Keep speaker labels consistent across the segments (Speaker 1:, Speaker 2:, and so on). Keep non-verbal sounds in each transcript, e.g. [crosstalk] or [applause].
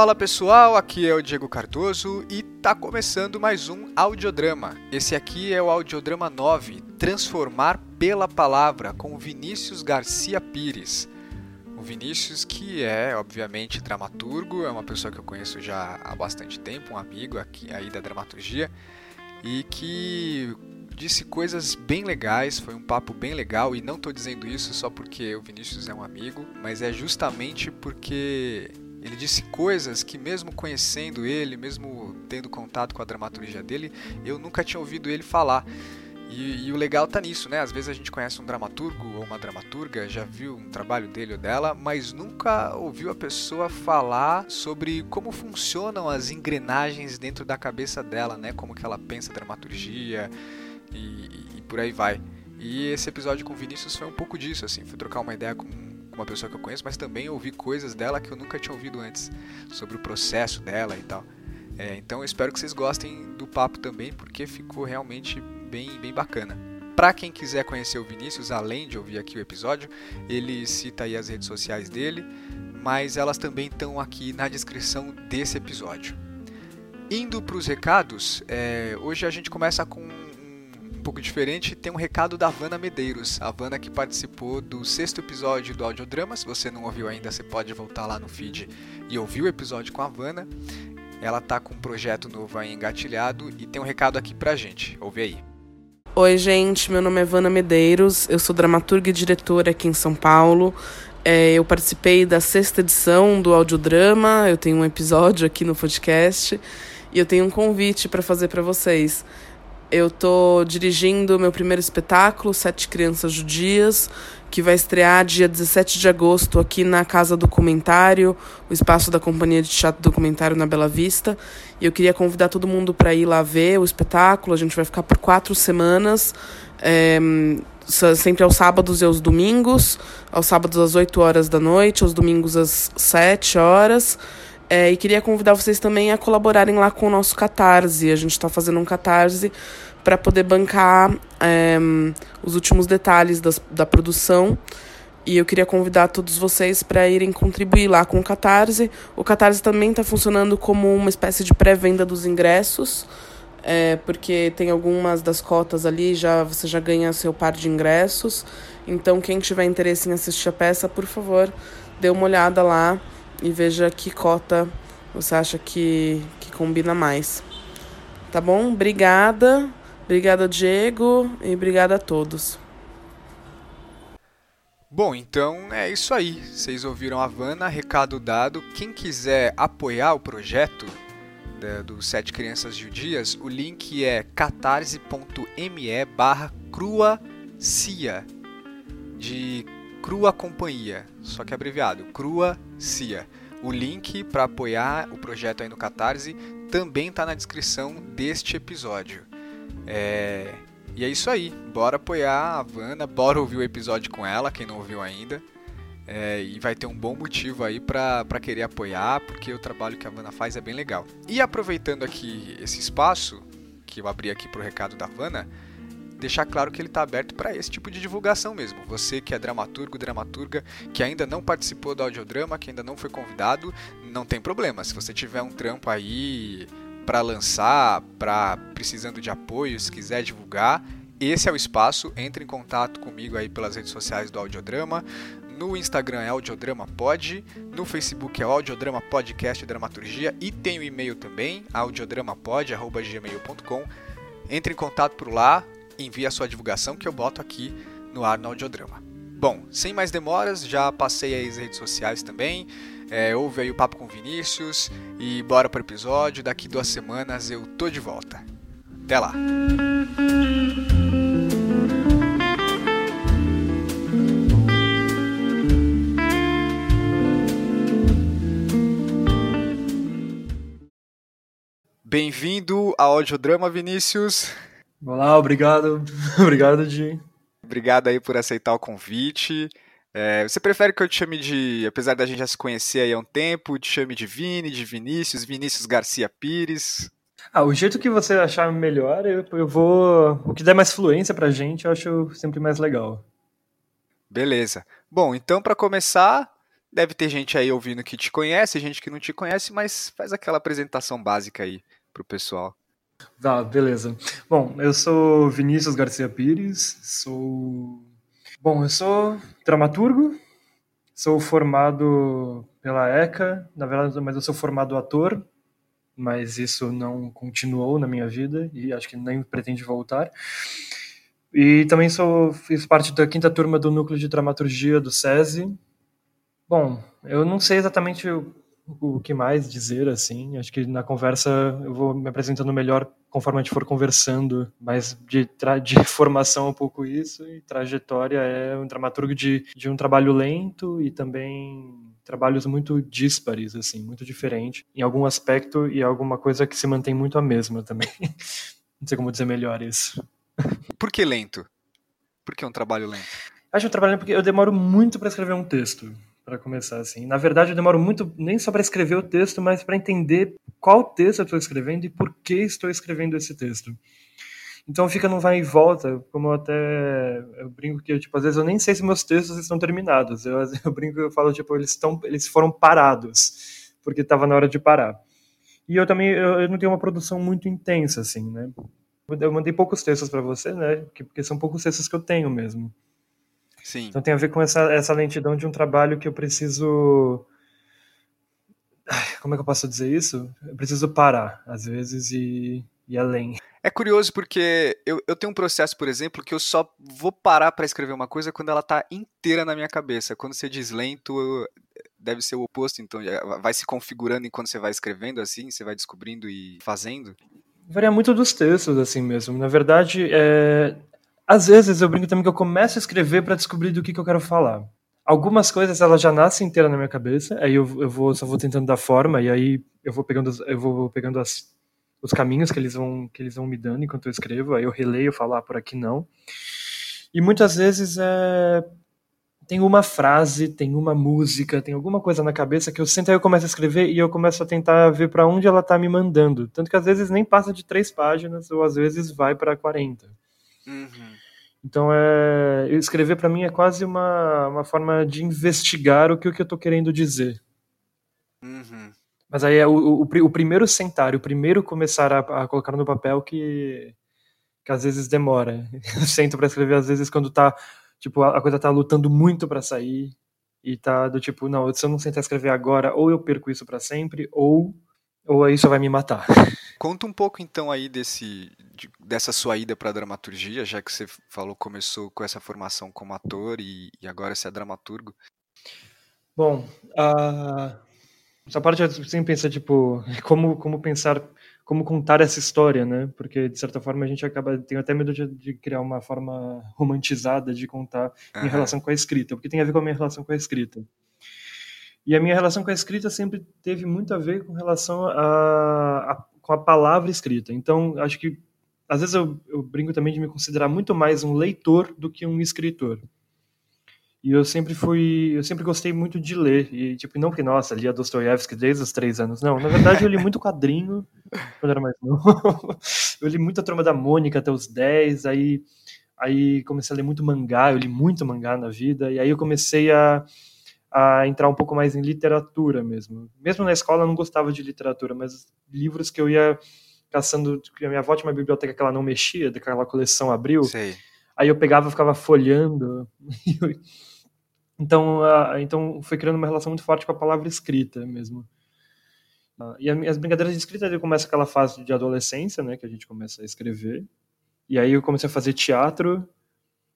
Speaker 1: Fala pessoal, aqui é o Diego Cardoso e tá começando mais um audiodrama. Esse aqui é o audiodrama 9, Transformar pela Palavra, com Vinícius Garcia Pires. O Vinícius, que é, obviamente, dramaturgo, é uma pessoa que eu conheço já há bastante tempo, um amigo aqui aí da dramaturgia, e que disse coisas bem legais, foi um papo bem legal, e não estou dizendo isso só porque o Vinícius é um amigo, mas é justamente porque ele disse coisas que, mesmo conhecendo ele, mesmo tendo contato com a dramaturgia dele, eu nunca tinha ouvido ele falar. E, e, o legal tá nisso, né? Às vezes a gente conhece um dramaturgo ou uma dramaturga, já viu um trabalho dele ou dela, mas nunca ouviu a pessoa falar sobre como funcionam as engrenagens dentro da cabeça dela, né? Como que ela pensa a dramaturgia e, e, por aí vai. E esse episódio com o Vinícius foi um pouco disso, assim, fui trocar uma ideia com uma pessoa que eu conheço, mas também ouvi coisas dela que eu nunca tinha ouvido antes, sobre o processo dela e tal. É, então eu espero que vocês gostem do papo também, porque ficou realmente bem, bem bacana. Para quem quiser conhecer o Vinícius, além de ouvir aqui o episódio, ele cita aí as redes sociais dele, mas elas também estão aqui na descrição desse episódio. Indo para os recados, é, hoje a gente começa com um pouco diferente, tem um recado da Vana Medeiros. A Vana que participou do sexto episódio do Audiodrama. Se você não ouviu ainda, você pode voltar lá no feed e ouvir o episódio com a Vana. Ela tá com um projeto novo aí engatilhado e tem um recado aqui pra gente. Ouve aí.
Speaker 2: Oi, gente. Meu nome é Vana Medeiros. Eu sou dramaturga e diretora aqui em São Paulo. É, eu participei da sexta edição do Audiodrama. Eu tenho um episódio aqui no podcast. E eu tenho um convite para fazer para vocês. Eu tô dirigindo meu primeiro espetáculo, Sete Crianças Judias, que vai estrear dia 17 de agosto aqui na Casa Documentário, o espaço da Companhia de Teatro Documentário na Bela Vista. E eu queria convidar todo mundo para ir lá ver o espetáculo. A gente vai ficar por quatro semanas. É, sempre aos sábados e aos domingos. Aos sábados às 8 horas da noite, aos domingos às 7 horas. É, e queria convidar vocês também a colaborarem lá com o nosso Catarse. A gente está fazendo um Catarse para poder bancar é, os últimos detalhes das, da produção. E eu queria convidar todos vocês para irem contribuir lá com o Catarse. O Catarse também está funcionando como uma espécie de pré-venda dos ingressos, é, porque tem algumas das cotas ali, já você já ganha seu par de ingressos. Então, quem tiver interesse em assistir a peça, por favor, dê uma olhada lá e veja que cota você acha que, que combina mais. Tá bom? Obrigada. Obrigada, Diego, e obrigada a todos.
Speaker 1: Bom, então é isso aí. Vocês ouviram a Vanna, recado dado. Quem quiser apoiar o projeto né, do Sete Crianças Judias, o link é catarse.me barra cruacia, de Crua Companhia, só que abreviado, Crua Cia. O link para apoiar o projeto aí no Catarse também está na descrição deste episódio. É... E é isso aí, bora apoiar a Vanna, bora ouvir o episódio com ela, quem não ouviu ainda. É, e vai ter um bom motivo aí para querer apoiar, porque o trabalho que a Vanna faz é bem legal. E aproveitando aqui esse espaço, que eu abri aqui para o recado da Vanna, deixar claro que ele está aberto para esse tipo de divulgação mesmo. Você que é dramaturgo, dramaturga, que ainda não participou do audiodrama, que ainda não foi convidado, não tem problema. Se você tiver um trampo aí para lançar, para precisando de apoio, se quiser divulgar, esse é o espaço. Entre em contato comigo aí pelas redes sociais do Audiodrama. No Instagram é Audiodrama Pod, no Facebook é Audiodrama Podcast Dramaturgia e tem o e-mail também, audiodramapod.gmail.com. Entre em contato por lá, envie a sua divulgação que eu boto aqui no ar no audiodrama. Bom, sem mais demoras, já passei as redes sociais também. É, ouve aí o papo com Vinícius e bora pro episódio. Daqui duas semanas eu tô de volta. Até lá! Bem-vindo ao Audiodrama, Vinícius.
Speaker 3: Olá, obrigado. [laughs] obrigado, Di.
Speaker 1: Obrigado aí por aceitar o convite. É, você prefere que eu te chame de, apesar da gente já se conhecer aí há um tempo, te chame de Vini, de Vinícius, Vinícius Garcia Pires?
Speaker 3: Ah, o jeito que você achar melhor, eu, eu vou. O que der mais fluência pra gente, eu acho sempre mais legal.
Speaker 1: Beleza. Bom, então para começar, deve ter gente aí ouvindo que te conhece, gente que não te conhece, mas faz aquela apresentação básica aí pro pessoal.
Speaker 3: Tá, beleza. Bom, eu sou Vinícius Garcia Pires, sou. Bom, eu sou dramaturgo, sou formado pela ECA, na verdade, mas eu sou formado ator, mas isso não continuou na minha vida e acho que nem pretende voltar. E também sou, fiz parte da quinta turma do núcleo de dramaturgia do SESI. Bom, eu não sei exatamente o que mais dizer, assim. Acho que na conversa eu vou me apresentando melhor conforme a gente for conversando, mas de, de [laughs] formação um pouco isso, e trajetória é um dramaturgo de, de um trabalho lento e também trabalhos muito díspares, assim, muito diferente, em algum aspecto e alguma coisa que se mantém muito a mesma também. [laughs] Não sei como dizer melhor isso.
Speaker 1: Por que lento? Por que um trabalho lento?
Speaker 3: Acho um trabalho lento porque eu demoro muito para escrever um texto, para começar assim. Na verdade, eu demoro muito nem só para escrever o texto, mas para entender qual texto eu estou escrevendo e por que estou escrevendo esse texto. Então fica num vai e volta, como eu até eu brinco que tipo às vezes eu nem sei se meus textos estão terminados. Eu, [laughs] eu brinco eu falo tipo eles estão eles foram parados porque estava na hora de parar. E eu também eu, eu não tenho uma produção muito intensa assim, né? Eu mandei poucos textos para você, né? Porque são poucos textos que eu tenho mesmo.
Speaker 1: Sim.
Speaker 3: Então tem a ver com essa, essa lentidão de um trabalho que eu preciso. Como é que eu posso dizer isso? Eu preciso parar, às vezes, e ir além.
Speaker 1: É curioso porque eu, eu tenho um processo, por exemplo, que eu só vou parar para escrever uma coisa quando ela tá inteira na minha cabeça. Quando você diz lento, deve ser o oposto, então vai se configurando enquanto você vai escrevendo assim, você vai descobrindo e fazendo.
Speaker 3: Varia muito dos textos, assim mesmo. Na verdade, é... às vezes eu brinco também que eu começo a escrever para descobrir do que, que eu quero falar. Algumas coisas elas já nascem inteira na minha cabeça, aí eu, eu vou só vou tentando dar forma e aí eu vou pegando eu vou pegando as, os caminhos que eles vão que eles vão me dando enquanto eu escrevo, aí eu releio, falar ah, por aqui não. E muitas vezes é tem uma frase, tem uma música, tem alguma coisa na cabeça que eu sento aí eu começo a escrever e eu começo a tentar ver para onde ela tá me mandando. Tanto que às vezes nem passa de três páginas ou às vezes vai para 40. Uhum. Então, é, escrever para mim é quase uma, uma forma de investigar o que, o que eu tô querendo dizer. Uhum. Mas aí é o, o, o, primeiro sentar, o primeiro começar a, a colocar no papel que, que às vezes demora. [laughs] Eu sento para escrever às vezes quando tá Tipo, a, coisa tá lutando muito para sair e tá do tipo, não, se eu não sentar escrever agora, ou eu perco isso para sempre, ou ou isso vai me matar.
Speaker 1: Conta um pouco então aí desse de, dessa sua ida para dramaturgia, já que você falou começou com essa formação como ator e, e agora você é dramaturgo.
Speaker 3: Bom, uh, essa parte eu sempre pensa tipo [laughs] como como pensar como contar essa história, né? Porque de certa forma a gente acaba tem até medo de, de, criar uma forma romantizada de contar uhum. em relação com a escrita, porque tem a ver com a minha relação com a escrita. E a minha relação com a escrita sempre teve muito a ver com relação a, a com a palavra escrita. Então acho que às vezes eu, eu brinco também de me considerar muito mais um leitor do que um escritor. E eu sempre fui, eu sempre gostei muito de ler. E, tipo, não porque, nossa, lia Dostoiévski desde os três anos. Não, na verdade eu li muito quadrinho quando era mais novo. [laughs] eu li muito a Turma da Mônica até os 10, aí, aí comecei a ler muito mangá, eu li muito mangá na vida, e aí eu comecei a, a entrar um pouco mais em literatura mesmo. Mesmo na escola eu não gostava de literatura, mas livros que eu ia caçando, que a minha avó tinha uma biblioteca que ela não mexia, daquela coleção abriu.
Speaker 1: Sei.
Speaker 3: Aí eu pegava e ficava folhando. [laughs] Então, então foi criando uma relação muito forte com a palavra escrita mesmo. Uh, e as brincadeiras de escrita começa aquela fase de adolescência, né, que a gente começa a escrever. E aí eu comecei a fazer teatro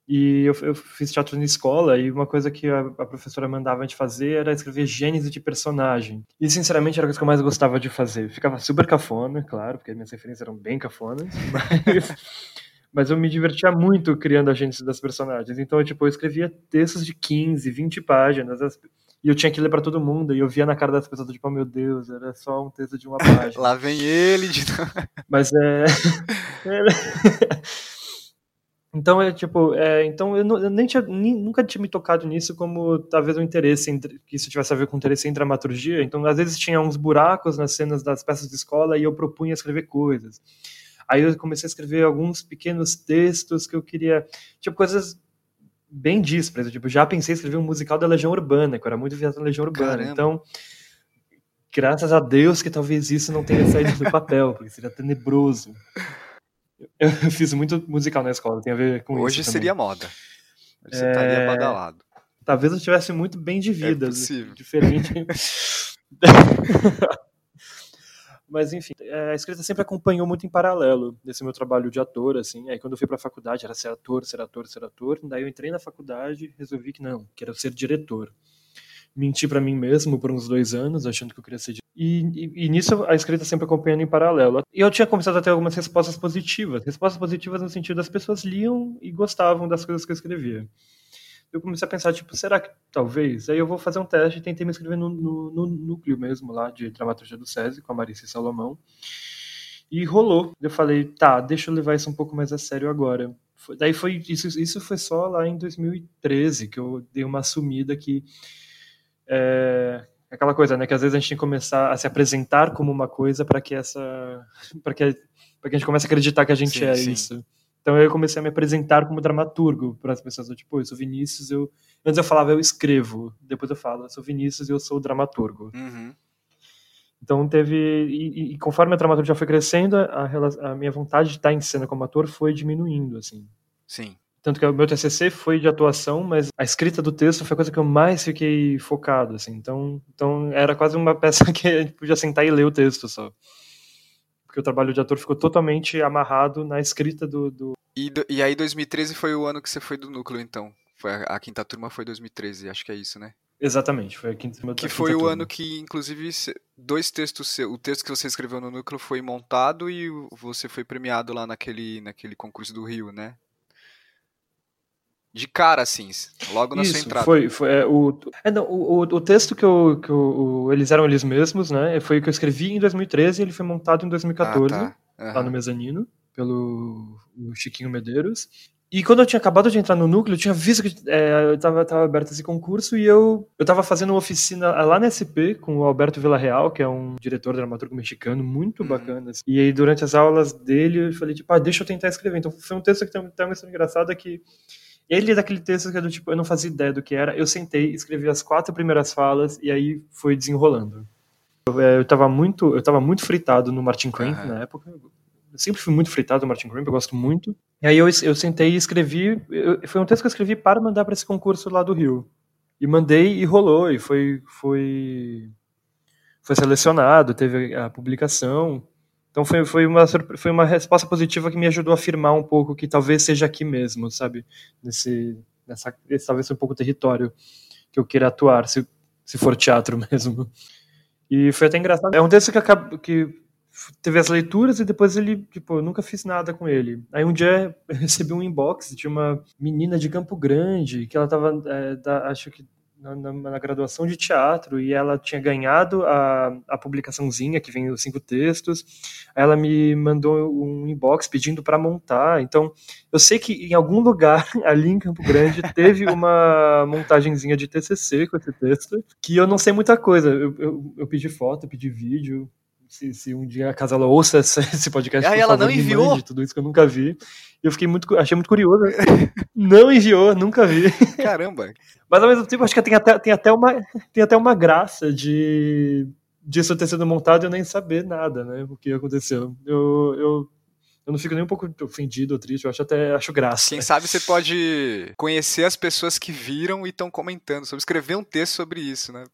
Speaker 3: e eu, eu fiz teatro na escola e uma coisa que a, a, professora mandava a gente fazer era escrever gênese de personagem. E sinceramente era a coisa que eu mais gostava de fazer. Ficava super cafona, claro, porque minhas referências eram bem cafonas, [laughs] mas mas eu me divertia muito criando a gente das personagens. Então, eu, tipo, eu escrevia textos de 15, 20 páginas, e eu tinha que ler para todo mundo, e eu via na cara das pessoas, tipo, oh, meu Deus, era só um texto de uma [laughs] página.
Speaker 1: Lá vem ele de
Speaker 3: Mas é... [laughs] Então, é tipo, é, então eu, não, eu nem tinha, nem, nunca tinha me tocado nisso como talvez um interesse, em, que isso tivesse a ver com interesse em dramaturgia. Então, às vezes tinha uns buracos nas cenas das peças de escola e eu propunha escrever coisas. Aí eu comecei a escrever alguns pequenos textos que eu queria, tipo, coisas bem díspares. Tipo, já pensei em escrever um musical da Legião Urbana, que eu era muito viado na Legião Urbana.
Speaker 1: Caramba.
Speaker 3: Então, graças a Deus que talvez isso não tenha saído do papel, porque seria tenebroso. Eu fiz muito musical na escola, tem a ver com
Speaker 1: Hoje
Speaker 3: isso.
Speaker 1: seria
Speaker 3: também.
Speaker 1: moda. Hoje Você estaria
Speaker 3: É,
Speaker 1: badalado.
Speaker 3: Talvez eu tivesse muito bem de vida,
Speaker 1: É possível.
Speaker 3: diferente. [laughs] [laughs] Mas enfim, é, a escrita sempre acompanhou muito em paralelo desse meu trabalho de ator, assim. Aí quando eu fui pra faculdade era ser ator, ser ator, ser ator. Daí eu entrei na faculdade e resolvi que não, que era ser diretor. Menti pra mim mesmo por uns dois anos, achando que eu queria ser diretor. E, e, e nisso a escrita sempre acompanhando em paralelo. E eu tinha começado a ter algumas respostas positivas. Respostas positivas no sentido das pessoas liam e gostavam das coisas que eu escrevia eu comecei a pensar, tipo, será que talvez? Aí eu vou fazer um teste e tentei me inscrever no, no, no núcleo mesmo lá de dramaturgia do SESI, com a Marice Salomão. E rolou. Eu falei, tá, deixa eu levar isso um pouco mais a sério agora. Daí foi isso, isso foi só lá em 2013 que eu dei uma assumida que é, aquela coisa, né, que às vezes a gente tem que começar a se apresentar como uma coisa para que essa para que que a gente comece a acreditar que a gente
Speaker 1: Sim,
Speaker 3: é
Speaker 1: sim.
Speaker 3: isso. Então eu comecei a me apresentar como dramaturgo para as pessoas, tipo, eu sou Vinícius, eu antes eu falava eu escrevo, depois eu falo, eu sou Vinícius e eu sou dramaturgo.
Speaker 1: Uhum.
Speaker 3: Então teve e, e- conforme a dramaturgia foi crescendo, a, a minha vontade de estar em cena como ator foi diminuindo, assim.
Speaker 1: Sim.
Speaker 3: Tanto que o meu TCC foi de atuação, mas a escrita do texto foi a coisa que eu mais fiquei focado, assim. Então, então era quase uma [laughs] peça que a gente podia sentar e ler o texto só. Porque o trabalho de ator ficou totalmente amarrado na escrita do, do...
Speaker 1: E, e aí 2013 foi o ano que você foi do núcleo, então. Foi a, a quinta turma foi 2013, acho que é isso, né?
Speaker 3: Exatamente, foi a quinta, a
Speaker 1: Que foi o
Speaker 3: turma.
Speaker 1: ano que, inclusive, dois textos seu, o texto que você escreveu no núcleo foi montado e você foi premiado lá naquele, naquele concurso do Rio, né? De cara, assim, logo na sua
Speaker 3: Isso,
Speaker 1: entrada.
Speaker 3: foi, foi é, o, é, não, o, o, texto que, eu, que eu, eles eram eles mesmos, né? Foi o que eu escrevi em 2013 e ele foi montado em 2014.
Speaker 1: Ah, tá.
Speaker 3: lá
Speaker 1: Aham.
Speaker 3: no mezanino, pelo Chiquinho Medeiros. E quando eu tinha acabado de entrar no núcleo, eu tinha visto que é, eu tava, tava aberto esse concurso e eu, eu tava fazendo uma oficina lá na SP com o Alberto Villarreal, que é um diretor dramaturgo mexicano muito
Speaker 1: Uhum.
Speaker 3: bacana. assim. E aí, durante as aulas dele, eu falei, tipo, ah, deixa eu tentar escrever. Então, foi um texto que tem, tem uma história engraçada que ele é daquele texto que é do tipo, eu não fazia ideia do que era. Eu sentei, escrevi as quatro primeiras falas e aí foi desenrolando. Eu, é, eu tava muito, eu tava muito fritado no Martin Crimp
Speaker 1: Aham.
Speaker 3: na época. Eu sempre fui muito fritado no Martin Crimp, eu gosto muito. E aí eu, eu sentei e escrevi. eu- foi um texto que eu escrevi para mandar para esse concurso lá do Rio. E mandei e rolou, e foi, foi, foi selecionado, teve a publicação. Então foi, foi, uma, foi uma resposta positiva que me ajudou a afirmar um pouco que talvez seja aqui mesmo, sabe? Nesse, nessa, esse talvez seja um pouco o território que eu queira atuar, se, se for teatro [laughs] mesmo. E foi até engraçado. É um texto que, que teve as leituras e depois ele, tipo, eu nunca fiz nada com ele. Aí um dia [laughs] eu recebi um inbox de uma menina de Campo Grande, que ela tava, é, da- acho que na, na- na graduação de teatro, e ela tinha ganhado a, a publicaçãozinha que vem os cinco textos. Ela me mandou um inbox pedindo para montar. Então, eu sei que em algum lugar [laughs] ali em Campo Grande teve uma montagenzinha de TCC com esse texto, que eu não sei muita coisa. Eu, eu, eu pedi foto, pedi vídeo. Se, se um dia a casa ela ouça [laughs] esse, podcast,
Speaker 1: e ela
Speaker 3: favor,
Speaker 1: não enviou?
Speaker 3: mande tudo isso que eu nunca vi. Eu fiquei muito, achei muito curioso. [laughs] não enviou, nunca vi. [laughs]
Speaker 1: Caramba.
Speaker 3: Mas ao mesmo tempo, acho que tem até, tem até, uma, tem até uma graça de disso ter sido montado e eu nem saber nada, né? O que aconteceu. Eu, eu, eu não fico nem um pouco ofendido ou triste, eu acho até acho graça.
Speaker 1: Quem sabe você pode conhecer as pessoas que viram e estão comentando sobre escrever um texto sobre isso, né?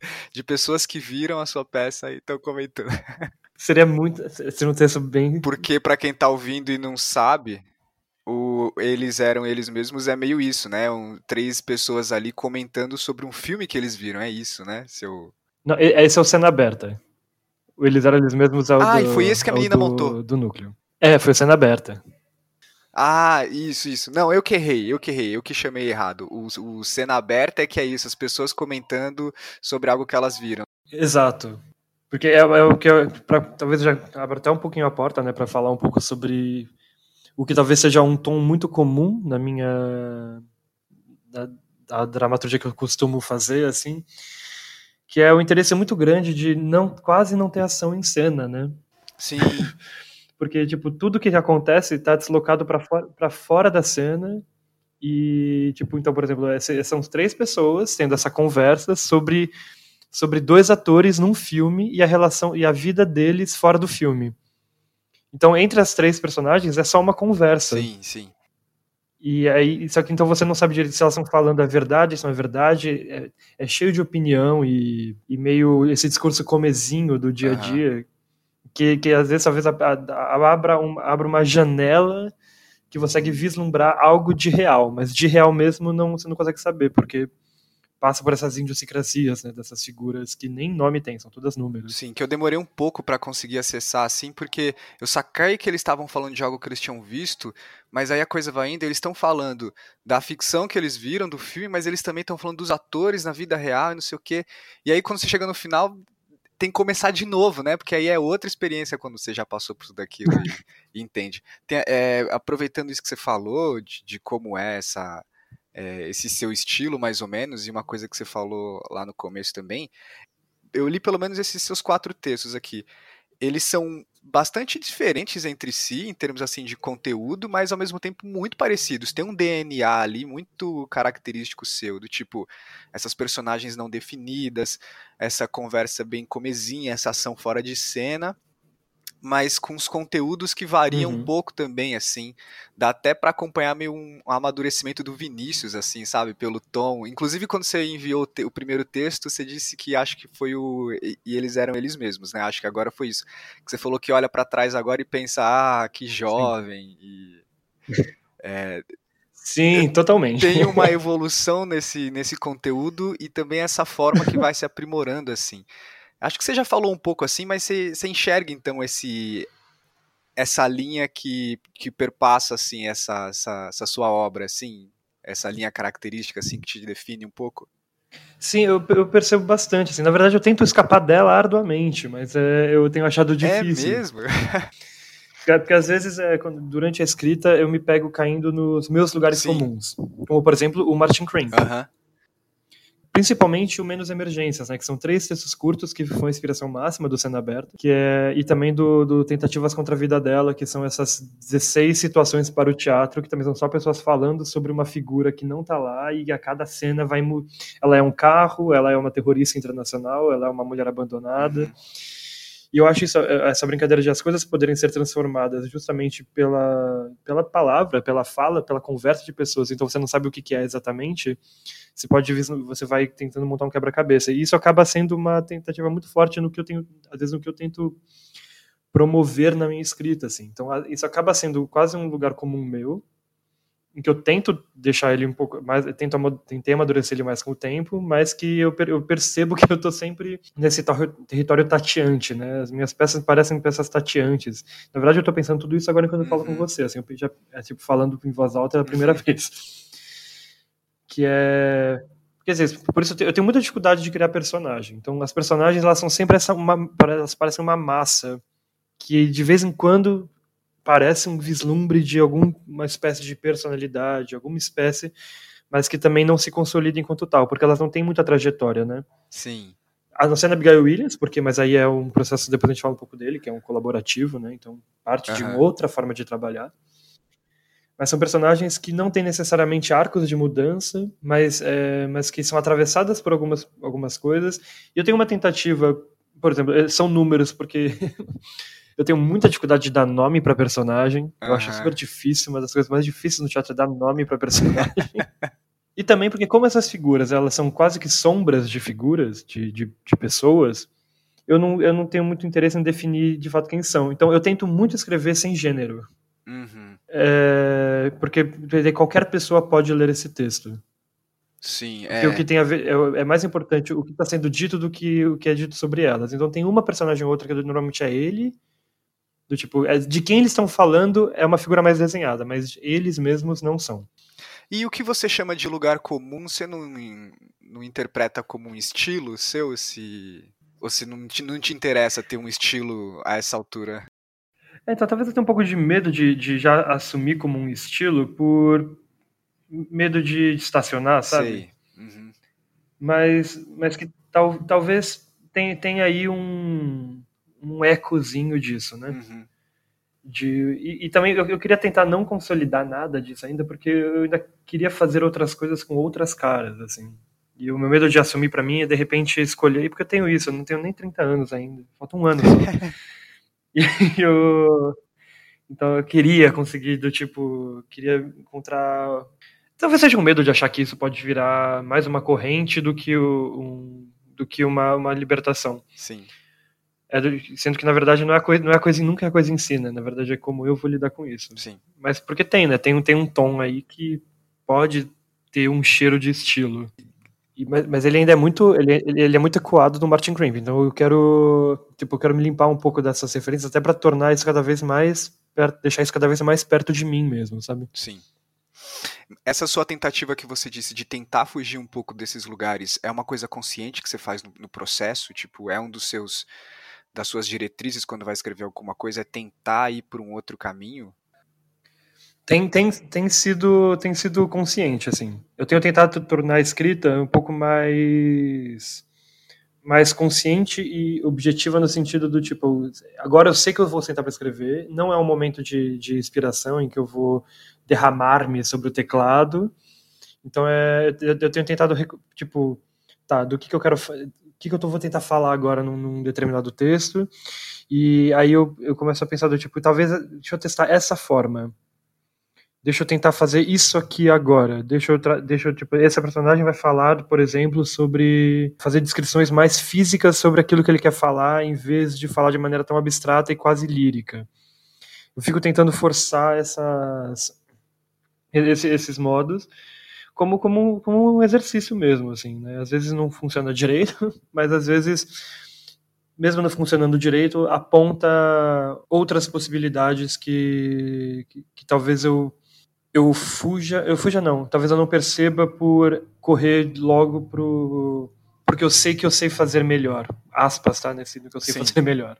Speaker 1: [laughs] De pessoas que viram a sua peça e estão comentando. [laughs]
Speaker 3: Seria muito. Seria um texto bem.
Speaker 1: Porque pra quem tá ouvindo e não sabe, o eles eram eles mesmos é meio isso, né? Um, três pessoas ali comentando sobre um filme que eles viram, é isso, né? Seu
Speaker 3: Não, esse é o cena aberta. O Eles eram eles mesmos ao
Speaker 1: Ah,
Speaker 3: do,
Speaker 1: e foi esse que a menina
Speaker 3: do,
Speaker 1: montou.
Speaker 3: Do núcleo. É, foi cena aberta.
Speaker 1: Ah, isso, isso. Não, eu que errei, eu que errei, eu que chamei errado. O, o cena aberta é que é isso, as pessoas comentando sobre algo que elas viram.
Speaker 3: Exato. Porque é, é o que eu, pra, talvez já abra até um pouquinho a porta, né, para falar um pouco sobre o que talvez seja um tom muito comum na minha da, da dramaturgia que eu costumo fazer, assim, que é o interesse muito grande de não quase não ter ação em cena, né?
Speaker 1: Sim, [laughs]
Speaker 3: Porque tipo tudo que acontece está deslocado para fora, para fora da cena E, tipo, então, por exemplo, são três pessoas tendo essa conversa sobre, sobre dois atores num filme e a relação e a vida deles fora do filme. Então, entre as três personagens é só uma conversa.
Speaker 1: Sim, sim.
Speaker 3: E aí, só que então você não sabe direito se elas estão falando a verdade, se não é verdade. É, é cheio de opinião e, e, meio esse discurso comezinho do dia a dia, uhum. Que, que às vezes talvez abra, um, abra uma janela que você consegue vislumbrar algo de real, mas de real mesmo não, você não consegue saber, porque passa por essas idiosincrasias, né, dessas figuras que nem nome tem, são todas números.
Speaker 1: Sim, que eu demorei um pouco para conseguir acessar assim, porque eu saquei que eles estavam falando de algo que eles tinham visto, mas aí a coisa vai indo, eles estão falando da ficção que eles viram do filme, mas eles também estão falando dos atores na vida real e não sei o quê. E aí quando você chega no final, tem que começar de novo, né? Porque aí é outra experiência quando você já passou por tudo aquilo e, [laughs] e entende. Tem, é, aproveitando isso que você falou, de, de como é essa é, esse seu estilo, mais ou menos, e uma coisa que você falou lá no começo também. Eu li pelo menos esses seus quatro textos aqui. Eles são bastante diferentes entre si, em termos assim de conteúdo, mas ao mesmo tempo muito parecidos. Tem um DNA ali muito característico seu, do tipo, essas personagens não definidas, essa conversa bem comezinha, essa ação fora de cena mas com os conteúdos que variam uhum. um pouco também, assim. Dá até para acompanhar meio um, um, amadurecimento do Vinícius, assim, sabe? Pelo tom. Inclusive, quando você enviou o, o, primeiro texto, você disse que acho que foi o. E, e, eles eram eles mesmos, né? Acho que agora foi isso. Que você falou que olha para trás agora e pensa, ah, que jovem. Sim. E. [laughs]
Speaker 3: É, Sim, totalmente.
Speaker 1: Tem uma [laughs] evolução nesse, nesse conteúdo e também essa forma que vai se aprimorando, assim. Acho que você já falou um pouco assim, mas você, você enxerga então esse essa linha que, que perpassa assim essa, essa, essa sua obra, assim, essa linha característica assim que te define um pouco?
Speaker 3: Sim, eu, eu, percebo bastante. Assim. Na verdade, eu tento escapar dela arduamente, mas é, eu tenho achado é difícil.
Speaker 1: É mesmo? [laughs]
Speaker 3: Porque às vezes, é, quando, durante a escrita, eu me pego caindo nos meus lugares Sim. comuns. Como, por exemplo, o Martin Crane. Uh -huh principalmente o Menos Emergências, né, que são três textos curtos que foi a inspiração máxima do Cena Aberta, que é, e também do, do Tentativas contra a Vida dela, que são essas 16 situações para o teatro, que também são só pessoas falando sobre uma figura que não está lá e a cada cena vai... Ela é um carro, ela é uma terrorista internacional, ela é uma mulher abandonada... Uhum e eu acho isso, eh, essa brincadeira de as coisas poderem ser transformadas justamente pela, pela palavra, pela fala, pela conversa de pessoas. Então você não sabe o que, que é exatamente. Você pode você vai tentando montar um quebra-cabeça. E isso acaba sendo uma tentativa muito forte no que eu tenho, às vezes no que eu tento promover na minha escrita, assim. Então isso acaba sendo quase um lugar comum meu, em que eu tento deixar ele um pouco mais, tento tentei amadurecer ele mais com o tempo, mas que eu, eu percebo que eu estou sempre nesse território tateante, né? As minhas peças parecem peças tateantes. Na verdade, eu estou pensando tudo isso agora quando eu falo com uhum. você, assim, eu já é tipo falando em voz alta é a primeira uhum. vez. Que é Quer dizer, por isso eu tenho muita dificuldade de criar personagem. Então, as personagens elas são sempre essa uma, elas parecem uma massa que de vez em quando parece um vislumbre de alguma espécie de personalidade, alguma espécie, mas que também não se consolida enquanto tal, porque elas não têm muita trajetória, né?
Speaker 1: Sim.
Speaker 3: A não ser na Abigail Williams, porque mas aí é um processo, depois a gente fala um pouco dele, que é um colaborativo, né? Então, parte uhum. de uma outra forma de trabalhar. Mas são personagens que não têm necessariamente arcos de mudança, mas, é, mas que são atravessadas por algumas, algumas coisas. E eu tenho uma tentativa, por exemplo, eh, são números, porque [laughs] Eu tenho muita dificuldade de dar nome para personagem. Eu uhum. acho super difícil, uma das coisas mais difíceis no teatro é dar nome para personagem. [laughs] e também porque, como essas figuras elas são quase que sombras de figuras, de, de, de pessoas, eu não, eu não tenho muito interesse em definir de fato quem são. Então eu tento muito escrever sem gênero. Uhum. É, porque qualquer pessoa pode ler esse texto.
Speaker 1: Sim,
Speaker 3: é. Porque o que tem a ver é, é mais importante o que está sendo dito do que o que é dito sobre elas. Então tem uma personagem ou outra que normalmente é ele do tipo, é, de quem eles estão falando é uma figura mais desenhada, mas eles mesmos não são.
Speaker 1: E o que você chama de lugar comum, você não, não interpreta como um estilo seu? Se, ou se não te, não te interessa ter um estilo a essa altura?
Speaker 3: É, então, talvez eu tenha um pouco de medo de, de já assumir como um estilo por medo de estacionar, sabe? Sei. Uhum. Mas, mas que tal, talvez tenha, tenha aí um, um ecozinho disso, né? Uhum. de e, e também eu, eu, queria tentar não consolidar nada disso ainda porque eu ainda queria fazer outras coisas com outras caras assim e o meu medo de assumir para mim é de repente escolher porque eu tenho isso eu não tenho nem 30 anos ainda falta um ano [laughs] e eu então eu queria conseguir do tipo queria encontrar talvez seja um medo de achar que isso pode virar mais uma corrente do que o, um, do que uma, uma libertação
Speaker 1: sim
Speaker 3: é do, sendo que, na verdade, não é, coisa, não é coisa, nunca é a coisa em si, né? Na verdade, é como eu vou lidar com isso.
Speaker 1: Sim.
Speaker 3: Mas porque tem, né? Tem, tem um tom aí que pode ter um cheiro de estilo. E, mas, mas, ele ainda é muito ele, ele é muito ecoado do Martin Crimp, então eu quero tipo eu quero me limpar um pouco dessas referências até para tornar isso cada vez mais perto, deixar isso cada vez mais perto de mim mesmo, sabe?
Speaker 1: Sim. Essa sua tentativa que você disse de tentar fugir um pouco desses lugares é uma coisa consciente que você faz no, no processo? Tipo, é um dos seus das suas diretrizes quando vai escrever alguma coisa é tentar ir por um outro caminho?
Speaker 3: Tem, tem, tem, sido, tem sido consciente, assim. Eu tenho tentado tornar a escrita um pouco mais mais consciente e objetiva no sentido do tipo, agora eu sei que eu vou sentar para escrever, não é um momento de, de inspiração em que eu vou derramar-me sobre o teclado. Então é, eu tenho tentado tipo, tá, do que, que eu quero que, que eu tô, vou tentar falar agora num, num, determinado texto. E aí eu, eu começo a pensar do tipo, talvez, deixa eu testar essa forma. Deixa eu tentar fazer isso aqui agora. Deixa eu, deixa eu tipo, esse personagem vai falar, por exemplo, sobre fazer descrições mais físicas sobre aquilo que ele quer falar, em vez de falar de maneira tão abstrata e quase lírica. Eu fico tentando forçar essas, esses modos como, como, como um exercício mesmo, assim, né? Às vezes não funciona direito, [laughs] mas às vezes, mesmo não funcionando direito, aponta outras possibilidades que, que, que talvez eu eu fuja, eu fuja não, talvez eu não perceba por correr logo pro porque eu sei que eu sei fazer melhor. Aspas, tá? Nesse que eu sei Sim. fazer melhor.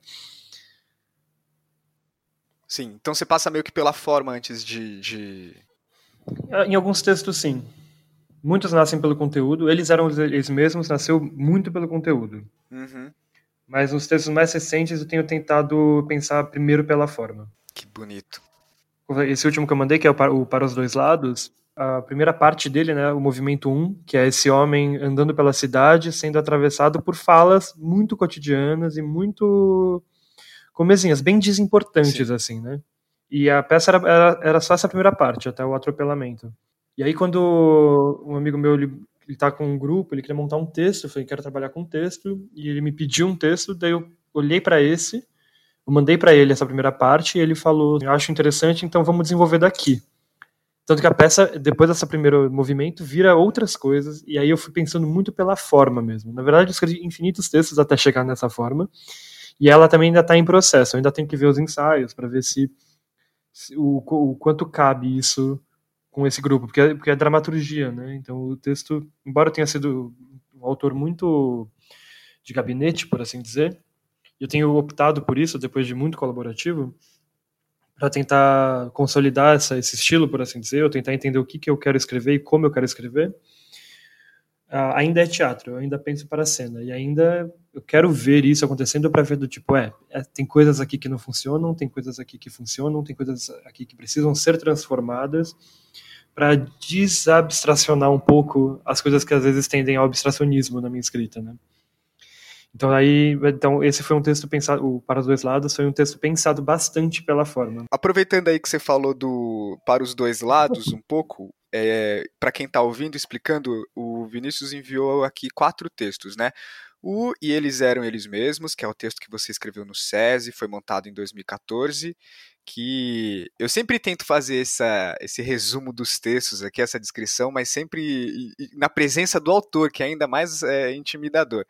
Speaker 1: Sim, então você passa meio que pela forma antes de, de...
Speaker 3: Em alguns textos, sim. Muitos nascem pelo conteúdo, eles eram eles mesmos, nasceu muito pelo conteúdo.
Speaker 1: Uhum.
Speaker 3: Mas nos textos mais recentes eu tenho tentado pensar primeiro pela forma.
Speaker 1: Que bonito.
Speaker 3: Esse último que eu mandei, que é o Para, o para os Dois Lados, a primeira parte dele, né, o movimento 1, que é esse homem andando pela cidade, sendo atravessado por falas muito cotidianas e muito comezinhas, bem desimportantes, Sim. assim, né? E a peça era, era, era, só essa primeira parte, até o atropelamento. E aí, quando um amigo meu, ele, ele tá com um grupo, ele queria montar um texto, eu falei, quero trabalhar com texto, e ele me pediu um texto, daí eu olhei para esse, eu mandei para ele essa primeira parte, e ele falou, eu acho interessante, então vamos desenvolver daqui. Tanto que a peça, depois desse primeiro movimento, vira outras coisas, e aí eu fui pensando muito pela forma mesmo. Na verdade, eu escrevi infinitos textos até chegar nessa forma, e ela também ainda está em processo, eu ainda tenho que ver os ensaios para ver se, se o, o, quanto cabe isso com esse grupo, porque é, porque é dramaturgia, né? Então o texto, embora tenha sido um autor muito de gabinete, por assim dizer, eu tenho optado por isso depois de muito colaborativo para tentar consolidar essa, esse estilo, por assim dizer, ou tentar entender o que, que eu quero escrever e como eu quero escrever. Uh, ainda é teatro, eu ainda penso para a cena e ainda eu quero ver isso acontecendo para ver do tipo, é, é, tem coisas aqui que não funcionam, tem coisas aqui que funcionam, tem coisas aqui que precisam ser transformadas para desabstracionar um pouco as coisas que às vezes tendem ao abstracionismo na minha escrita, né? Então aí, então esse foi um texto pensado, o Para os Dois Lados foi um texto pensado bastante pela forma.
Speaker 1: Aproveitando aí que você falou do Para os Dois Lados um pouco, é, para quem está ouvindo, explicando, o Vinícius enviou aqui quatro textos, né? O E Eles Eram Eles Mesmos, que é o texto que você escreveu no SESI, foi montado em 2014 que eu sempre tento fazer essa, esse resumo dos textos aqui, essa descrição, mas sempre na presença do autor, que é ainda mais é, intimidador.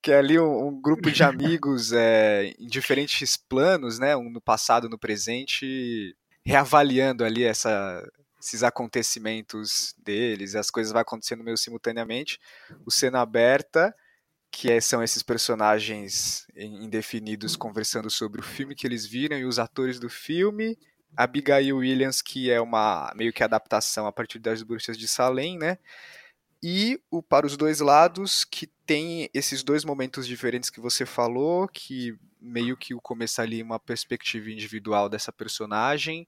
Speaker 1: Que é ali um, um grupo de [laughs] amigos é, em diferentes planos, né, um no passado, no presente, reavaliando ali essa, esses acontecimentos deles, as coisas vão acontecendo meio simultaneamente, o cena aberta que é, são esses personagens indefinidos conversando sobre o filme que eles viram e os atores do filme. Abigail Williams, que é uma meio que adaptação a partir das Bruxas de Salem, né? E o Para os Dois Lados, que tem esses dois momentos diferentes que você falou, que meio que o começar ali uma perspectiva individual dessa personagem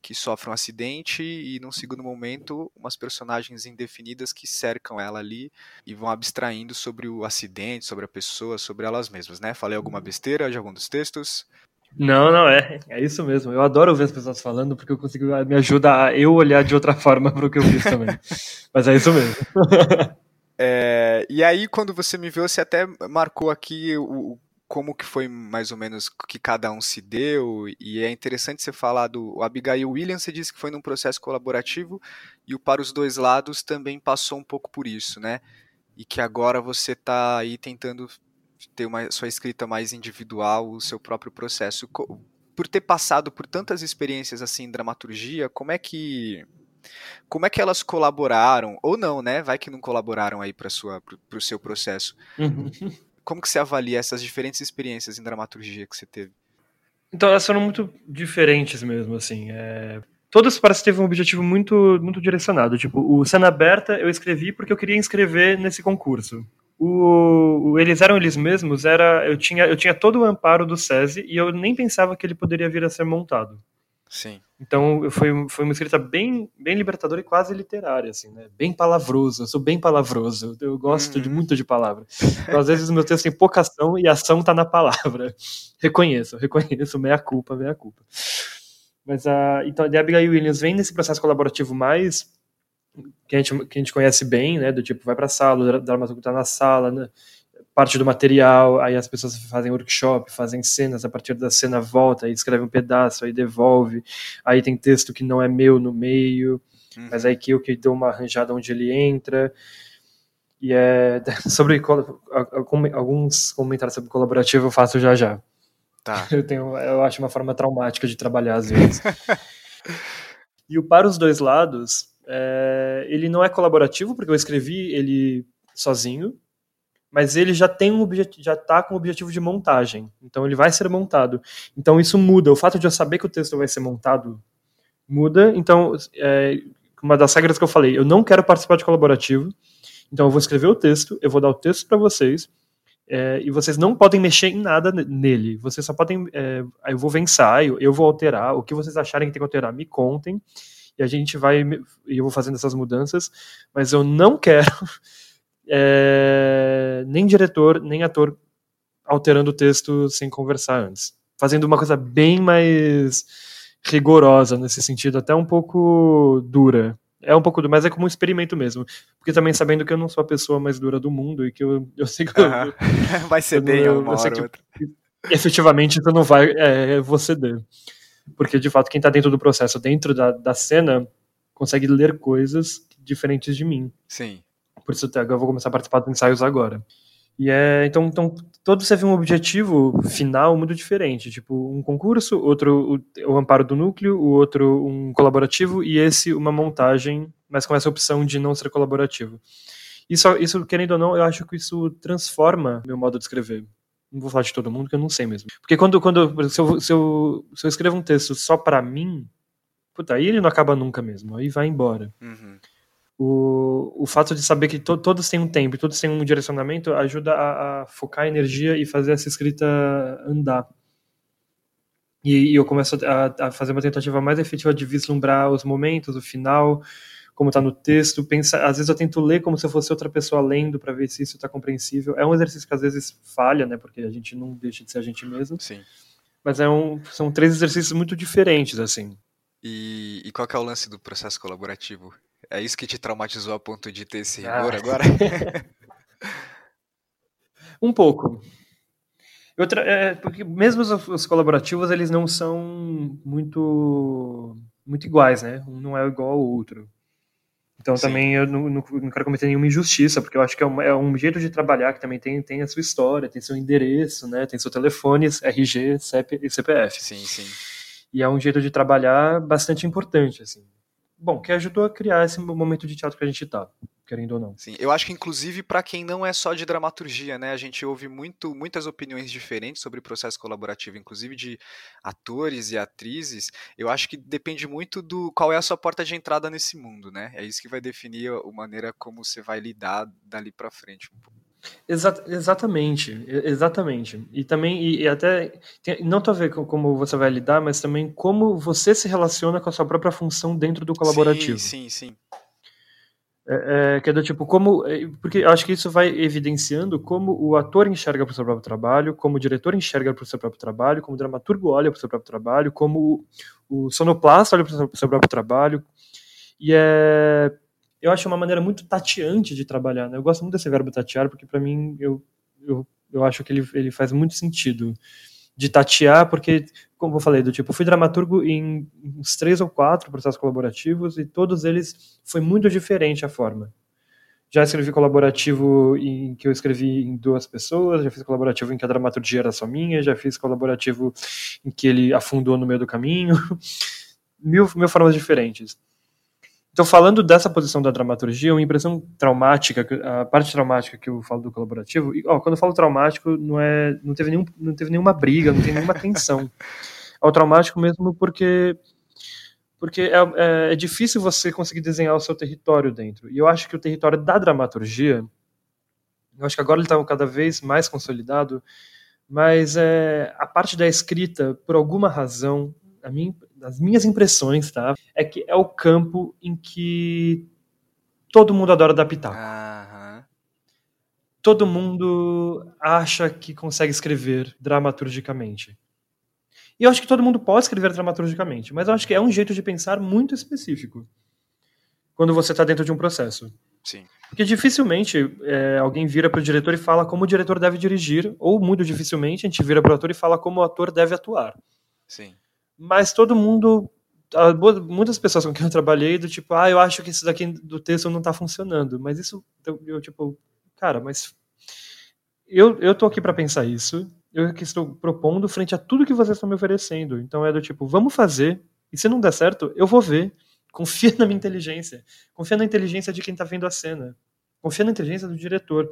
Speaker 1: que sofre um acidente e num segundo momento umas personagens indefinidas que cercam ela ali e vão abstraindo sobre o acidente, sobre a pessoa, sobre elas mesmas, né? Falei alguma besteira de algum dos textos?
Speaker 3: Não, não, é, é isso mesmo. Eu adoro ouvir as pessoas falando porque eu consigo, me ajuda a eu olhar de outra forma [laughs] para o que eu fiz também. Mas é isso mesmo. [laughs]
Speaker 1: É, e aí, quando você me viu, você até marcou aqui o, como que foi mais ou menos que cada um se deu, e é interessante você falar do Abigail Williams, você disse que foi num processo colaborativo, e o Para os Dois Lados também passou um pouco por isso, né? E que agora você está aí tentando ter uma sua escrita mais individual, o seu próprio processo. Por ter passado por tantas experiências assim em dramaturgia, como é que como é que elas colaboraram ou não, né? Vai que não colaboraram aí para sua para o seu processo. Como que você avalia essas diferentes experiências em dramaturgia que você teve?
Speaker 3: Então elas foram muito diferentes mesmo, assim. É... Todas parece que teve um objetivo muito muito direcionado. Tipo, o Cena Aberta eu escrevi porque eu queria inscrever nesse concurso. O, o, eles eram eles mesmos, era eu tinha eu tinha todo o amparo do SESI e eu nem pensava que ele poderia vir a ser montado.
Speaker 1: Sim.
Speaker 3: Então foi, foi uma escrita bem, bem libertadora e quase literária, assim, né? Bem palavroso, eu sou bem palavroso, eu gosto uhum. de muito de palavra. Então, às vezes o meu texto tem pouca ação e a ação tá na palavra. [laughs] Reconheço, reconheço, meia culpa, meia culpa. Mas a, então a Abigail Williams vem nesse processo colaborativo mais que a gente, que a gente conhece bem, né? Do tipo, vai pra sala, o dramaturgo tá na sala, né? Parte do material, aí as pessoas fazem workshop, fazem cenas, a partir da cena volta, aí escreve um pedaço, aí devolve, aí tem texto que não é meu no meio, uhum. mas aí que eu que dou uma arranjada onde ele entra. E é [laughs] sobre alguns comentários sobre colaborativo eu faço já já.
Speaker 1: Tá. [laughs]
Speaker 3: Eu tenho, eu acho uma forma traumática de trabalhar às vezes. [laughs] e o para os dois lados, é, ele não é colaborativo porque eu escrevi ele sozinho, mas ele já tem um já está com o objetivo de montagem. Então ele vai ser montado. Então isso muda. O fato de eu saber que o texto vai ser montado muda. Então é, uma das regras que eu falei, eu não quero participar de colaborativo. Então eu vou escrever o texto, eu vou dar o texto para vocês. É, e vocês não podem mexer em nada nele. Vocês só podem. É, eu vou ver ensaio, eu vou alterar. O que vocês acharem que tem que alterar, me contem. E a gente vai. E eu vou fazendo essas mudanças. Mas eu não [laughs] quero é, nem diretor, nem ator alterando o texto sem conversar antes. Fazendo uma coisa bem mais rigorosa nesse sentido, até um pouco dura. É um pouco mas é como um experimento mesmo. Porque também sabendo que eu não sou a pessoa mais dura do mundo e que eu, eu sei que.
Speaker 1: Eu, [laughs] vai ceder em uma hora outra.
Speaker 3: Efetivamente, isso não vai. É, vou ceder. Porque, de fato, quem está dentro do processo, dentro da, da cena, consegue ler coisas diferentes de mim.
Speaker 1: Sim.
Speaker 3: Por isso até eu vou começar a participar dos ensaios agora. E é, então, então todos teve um objetivo final muito diferente, tipo um concurso, outro o, o, amparo do núcleo, o outro um colaborativo e esse uma montagem, mas com essa opção de não ser colaborativo. Isso, isso querendo ou não, eu acho que isso transforma meu modo de escrever. Não vou falar de todo mundo, que eu não sei mesmo. Porque quando, quando se, eu, se, eu, se eu escrevo um texto só para mim, puta, aí ele não acaba nunca mesmo, aí vai embora.
Speaker 1: Uhum
Speaker 3: o, o fato de saber que to, todos têm um tempo e todos têm um direcionamento ajuda a, a, focar a energia e fazer essa escrita andar. E, e eu começo a, a, fazer uma tentativa mais efetiva de vislumbrar os momentos, o final, como está no texto. Pensa, às vezes eu tento ler como se eu fosse outra pessoa lendo para ver se isso está compreensível. É um exercício que às vezes falha, né? Porque a gente não deixa de ser a gente mesmo.
Speaker 1: Sim.
Speaker 3: Mas é um, são três exercícios muito diferentes, assim.
Speaker 1: E, e qual é o lance do processo colaborativo? É isso que te traumatizou a ponto de ter esse rigor ah. agora? [laughs]
Speaker 3: um pouco. Outra, é, porque mesmo os, os, colaborativos, eles não são muito muito iguais, né? Um não é igual ao outro. Então Sim. também eu não, não, não, quero cometer nenhuma injustiça, porque eu acho que é um, é um, jeito de trabalhar que também tem, tem a sua história, tem seu endereço, né? Tem seu telefone, RG, CEP e CPF.
Speaker 1: Sim, sim.
Speaker 3: E é um jeito de trabalhar bastante importante, assim bom, que ajudou a criar esse momento de teatro que a gente tá, querendo ou não.
Speaker 1: Sim, eu acho que inclusive para quem não é só de dramaturgia, né, a gente ouve muito, muitas opiniões diferentes sobre o processo colaborativo, inclusive de atores e atrizes. Eu acho que depende muito do qual é a sua porta de entrada nesse mundo, né? É isso que vai definir a maneira como você vai lidar dali para frente um pouco.
Speaker 3: Exa exatamente, exatamente. E também, e, e até, tem, não tô a ver com como você vai lidar, mas também como você se relaciona com a sua própria função dentro do colaborativo.
Speaker 1: Sim, sim, sim.
Speaker 3: É, é, que é do tipo, como. É, porque eu acho que isso vai evidenciando como o ator enxerga para o seu próprio trabalho, como o diretor enxerga para o seu próprio trabalho, como o dramaturgo olha para o seu próprio trabalho, como o, o sonoplasta olha para o seu próprio trabalho. E é eu acho uma maneira muito tateante de trabalhar. Né? Eu gosto muito desse verbo tatear, porque para mim eu, eu, eu acho que ele, ele faz muito sentido de tatear, porque, como eu falei, do tipo, fui dramaturgo em uns três ou quatro processos colaborativos e todos eles foi muito diferente a forma. Já escrevi colaborativo em que eu escrevi em duas pessoas, já fiz colaborativo em que a dramaturgia era só minha, já fiz colaborativo em que ele afundou no meio do caminho. [laughs] mil, mil formas diferentes. Então, falando dessa posição da dramaturgia, uma impressão traumática, a parte traumática que eu falo do colaborativo, e, ó, quando eu falo traumático, não é, não teve nenhum, não teve nenhuma briga, não tem nenhuma tensão. [laughs] É o traumático mesmo porque porque é, é, é, difícil você conseguir desenhar o seu território dentro. E eu acho que o território da dramaturgia, eu acho que agora ele está cada vez mais consolidado, mas é, a parte da escrita, por alguma razão, a mim, as minhas impressões, tá? É que é o campo em que todo mundo adora dar pitaco.
Speaker 1: Uhum.
Speaker 3: Todo mundo acha que consegue escrever dramaturgicamente. E eu acho que todo mundo pode escrever dramaturgicamente, mas eu acho que é um jeito de pensar muito específico quando você está dentro de um processo.
Speaker 1: Sim.
Speaker 3: Porque dificilmente é, alguém vira para o diretor e fala como o diretor deve dirigir, ou muito dificilmente a gente vira para o ator e fala como o ator deve atuar.
Speaker 1: Sim
Speaker 3: mas todo mundo muitas pessoas com quem eu trabalhei do tipo, ah, eu acho que isso daqui do texto não tá funcionando, mas isso eu, tipo, cara, mas eu, eu tô aqui para pensar isso, eu que estou propondo frente a tudo que vocês estão me oferecendo. Então é do tipo, vamos fazer, e se não der certo, eu vou ver. Confia na minha inteligência. Confia na inteligência de quem tá vendo a cena. Confia na inteligência do diretor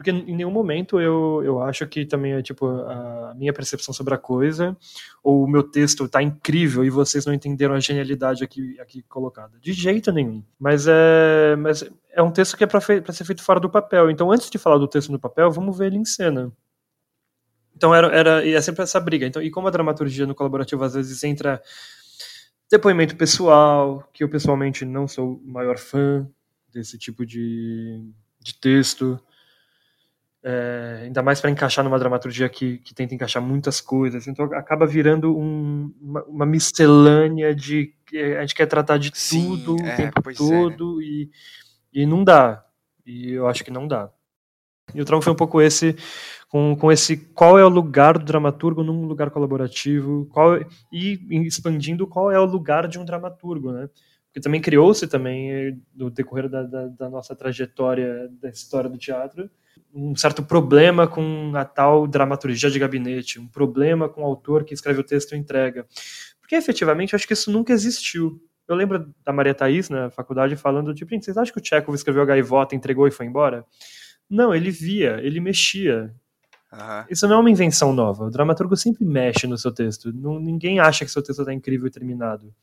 Speaker 3: porque em nenhum momento eu, eu acho que também é tipo a minha percepção sobre a coisa, ou o meu texto tá incrível e vocês não entenderam a genialidade aqui, aqui colocada. De jeito nenhum. Mas é, mas é um texto que é para ser feito fora do papel. Então, antes de falar do texto no papel, vamos ver ele em cena. Então era, era e é sempre essa briga. Então, e como a dramaturgia no colaborativo às vezes entra depoimento pessoal, que eu pessoalmente não sou o maior fã desse tipo de, de texto. É, ainda mais para encaixar numa dramaturgia que, que tenta encaixar muitas coisas. Então acaba virando um, uma, uma, miscelânea de. A gente quer tratar de Sim, tudo é, o tempo todo é. e, e não dá. E eu acho que não dá. E o trauma foi um pouco esse, com, com esse qual é o lugar do dramaturgo num lugar colaborativo, qual e expandindo qual é o lugar de um dramaturgo, né? Porque também criou-se também, no decorrer da, da, da nossa trajetória da história do teatro, um certo problema com a tal dramaturgia de gabinete, um problema com o autor que escreve o texto e entrega. Porque efetivamente eu acho que isso nunca existiu. Eu lembro da Maria Thaís na faculdade falando de, vocês acham que o Chekhov escreveu a gaivota, entregou e foi embora? Não, ele via, ele mexia. Uhum. Isso não é uma invenção nova. O dramaturgo sempre mexe no seu texto. Não, ninguém acha que seu texto está incrível e terminado.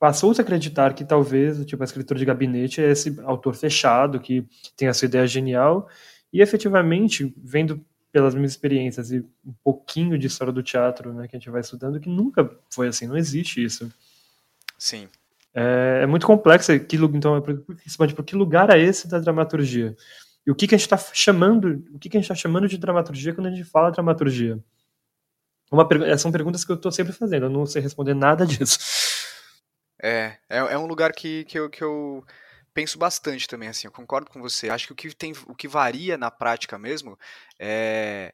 Speaker 3: Passou-se a acreditar que talvez tipo, a escritora de gabinete é esse autor fechado, que tem essa ideia genial, e efetivamente, vendo pelas minhas experiências e um pouquinho de história do teatro né, que a gente vai estudando, que nunca foi assim, não existe isso.
Speaker 1: Sim.
Speaker 3: É, é muito complexo. Que, então, por que lugar é esse da dramaturgia? E o que, que a gente está chamando, o que, que a gente está chamando de dramaturgia quando a gente fala dramaturgia? Uma, são perguntas que eu estou sempre fazendo, eu não sei responder nada [laughs] disso.
Speaker 1: É, é, é um lugar que, que, eu, que eu penso bastante também, assim, eu concordo com você. Acho que o que, tem, o que varia na prática mesmo é,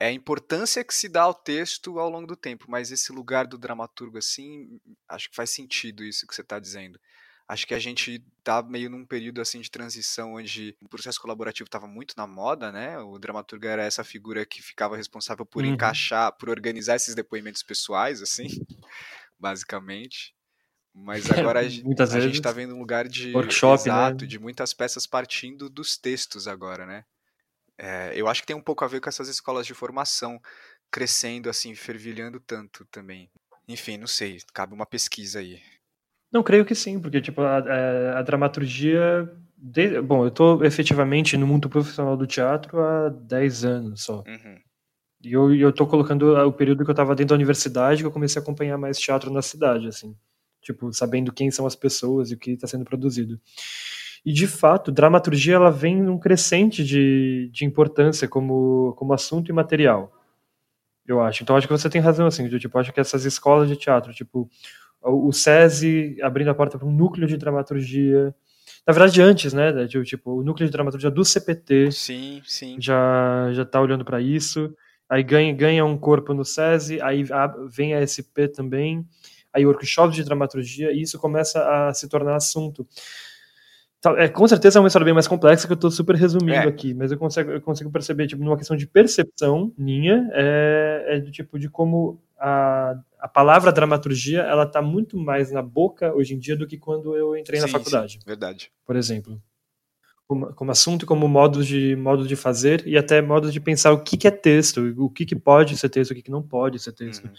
Speaker 1: é a importância que se dá ao texto ao longo do tempo, mas esse lugar do dramaturgo, assim, acho que faz sentido isso que você está dizendo. Acho que a gente tá meio num período assim de transição onde o processo colaborativo estava muito na moda, né? O dramaturgo era essa figura que ficava responsável por uhum. encaixar, por organizar esses depoimentos pessoais, assim, [laughs] basicamente. Mas [laughs] agora a, gente está vendo um lugar de
Speaker 3: workshop, né? exato,
Speaker 1: né? de muitas peças partindo dos textos agora, né? É, eu acho que tem um pouco a ver com essas escolas de formação crescendo assim, fervilhando tanto também. Enfim, não sei, cabe uma pesquisa aí.
Speaker 3: Não, creio que sim, porque tipo a, a, a dramaturgia De, bom, eu estou efetivamente no mundo profissional do teatro há 10 anos só. Uhum. E eu, eu tô colocando o período que eu estava dentro da universidade que eu comecei a acompanhar mais teatro na cidade, assim. Tipo, sabendo quem são as pessoas e o que está sendo produzido. E, de fato, dramaturgia ela vem num crescente de, de importância como, como assunto e material, eu acho. Então, acho que você tem razão, assim, de, tipo, acho que essas escolas de teatro, tipo, o SESI abrindo a porta para um núcleo de dramaturgia, na verdade, antes, né? Tipo, o núcleo de dramaturgia do CPT
Speaker 1: sim, sim.
Speaker 3: já já está olhando para isso. Aí ganha, ganha um corpo no SESI, aí vem a SP também, aí workshop de dramaturgia, e isso começa a se tornar assunto. É, com certeza é uma história bem mais complexa que eu estou super resumindo é. aqui, mas eu consigo, eu consigo perceber, tipo, numa questão de percepção minha, é, é do tipo de como a, a palavra dramaturgia, ela tá muito mais na boca hoje em dia do que quando eu entrei sim, na faculdade.
Speaker 1: Sim, verdade.
Speaker 3: Por exemplo. Como, como assunto, como modo de, modo de fazer e até modo de pensar o que, que é texto, o que, que pode ser texto, o que, que não pode ser texto. Uhum.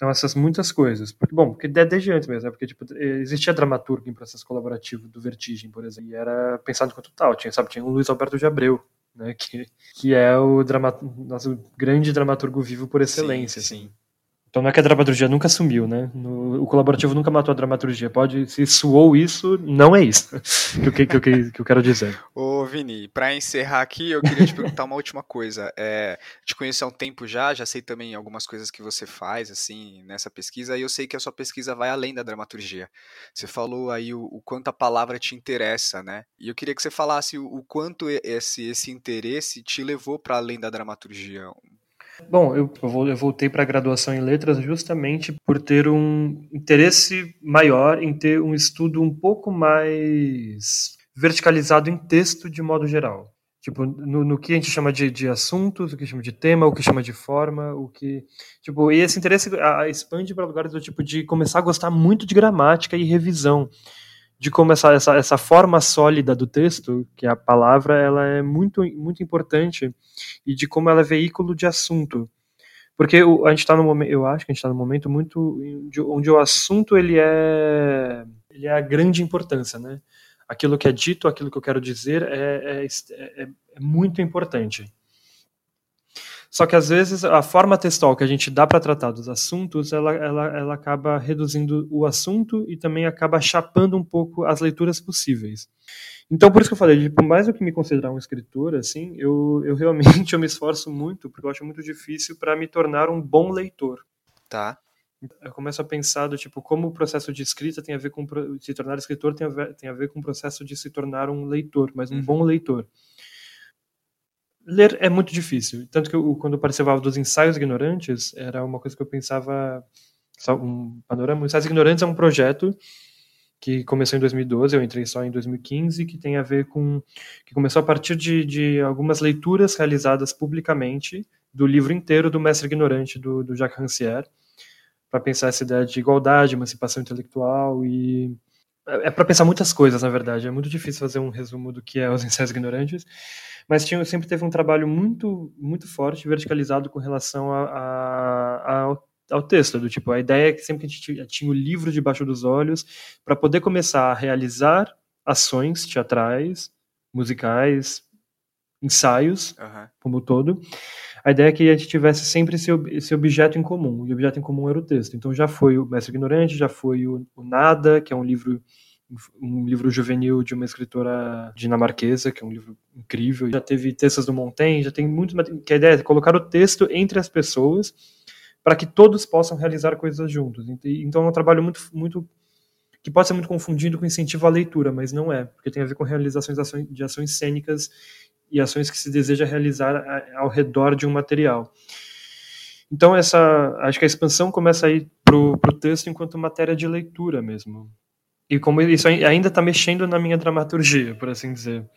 Speaker 3: Então, essas muitas coisas. Porque, bom, porque desde antes mesmo, né? Porque, tipo, existia dramaturgo em processo coletivo do Vertigem, por exemplo, e era pensado enquanto tal. Tinha, sabe, tinha o Luiz Alberto de Abreu, né, que, que é o nosso grande dramaturgo vivo por excelência. Sim, assim. sim. Então não é que a dramaturgia nunca sumiu, né? No, o colaborativo nunca matou a dramaturgia. Pode, se suou isso, não é isso [laughs] que, que, que, que eu quero dizer.
Speaker 1: Ô, Vini, para encerrar aqui, eu queria te perguntar uma última coisa. É, te conheço há um tempo já, já sei também algumas coisas que você faz, assim, nessa pesquisa, e eu sei que a sua pesquisa vai além da dramaturgia. Você falou aí o, o quanto a palavra te interessa, né? E eu queria que você falasse o, o quanto esse, esse interesse te levou para além da dramaturgia.
Speaker 3: Bom, eu, eu voltei para a graduação em letras justamente por ter um interesse maior em ter um estudo um pouco mais verticalizado em texto de modo geral. Tipo, no, no que a gente chama de, de assuntos, o que chama de tema, o que chama de forma, o que. Tipo, e esse interesse a, a expande para lugares do tipo de começar a gostar muito de gramática e revisão de como essa, essa, essa forma sólida do texto, que é a palavra, ela é muito, muito importante e de como ela é veículo de assunto. Porque o, a gente está no momento, eu acho que a gente está no momento muito onde o assunto ele é, ele é a grande importância, né? Aquilo que é dito, aquilo que eu quero dizer é, é, é, é muito importante. Só que às vezes a forma textual que a gente dá para tratar dos assuntos, ela, ela, ela acaba reduzindo o assunto e também acaba chapando um pouco as leituras possíveis. Então, por isso que eu falei, por mais do que me considerar um escritor, assim, eu, eu realmente [laughs] eu me esforço muito, porque eu acho muito difícil para me tornar um bom leitor.
Speaker 1: Tá.
Speaker 3: Eu começo a pensar do tipo como o processo de escrita tem a ver com se tornar escritor tem a ver, tem a ver com o processo de se tornar um leitor, mas um uhum. bom leitor ler é muito difícil. Tanto que eu, quando eu participava dos ensaios ignorantes, era uma coisa que eu pensava. Um panorama. Ensaios ignorantes é um projeto que começou em 2012, eu entrei só em 2015, que tem a ver com. que começou a partir de, de algumas leituras realizadas publicamente do livro inteiro do Mestre Ignorante, do, do Jacques Rancière, para pensar essa ideia de igualdade, emancipação intelectual e. É, é para pensar muitas coisas, na verdade. É muito difícil fazer um resumo do que é os ensaios ignorantes mas tinha, sempre teve um trabalho muito muito forte, verticalizado com relação a, a, a ao texto, do tipo, a ideia é que sempre que a gente tinha o livro debaixo dos olhos, para poder começar a realizar ações teatrais, musicais, ensaios, uhum. como todo, a ideia é que a gente tivesse sempre esse, esse objeto em comum, e o objeto em comum era o texto. Então já foi o Mestre Ignorante, já foi o, o Nada, que é um livro um livro juvenil de uma escritora dinamarquesa, que é um livro incrível. Já teve textos do Montaigne, já tem muito. Que a ideia é colocar o texto entre as pessoas para que todos possam realizar coisas juntos. Então é um trabalho muito, muito que pode ser muito confundido com incentivo à leitura, mas não é, porque tem a ver com realizações de ações cênicas e ações que se deseja realizar ao redor de um material. Então essa, acho que a expansão começa a ir para o texto enquanto matéria de leitura mesmo e como isso ainda está mexendo na minha dramaturgia, por assim dizer.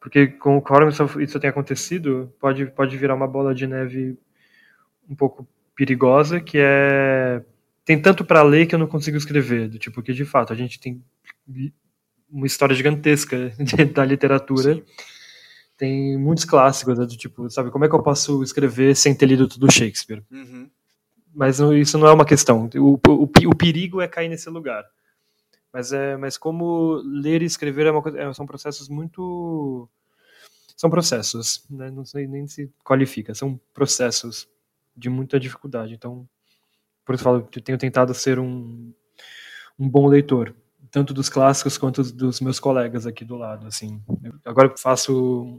Speaker 3: Porque conforme isso, isso tem acontecido, pode, pode virar uma bola de neve um pouco perigosa, que é tem tanto para ler que eu não consigo escrever, do tipo que de fato a gente tem uma história gigantesca [laughs] da literatura. Sim. Tem muitos clássicos, né, do tipo, sabe, como é que eu posso escrever sem ter lido tudo Shakespeare? Uhum. Mas isso não é uma questão. O, o, o perigo é cair nesse lugar Mas, é, mas como ler e escrever é uma, é, são processos muito. São processos, né? não sei nem se qualifica, são processos de muita dificuldade. Então, por isso eu falo, eu tenho tentado ser um, um bom leitor, tanto dos clássicos quanto dos meus colegas aqui do lado. Assim, eu, agora faço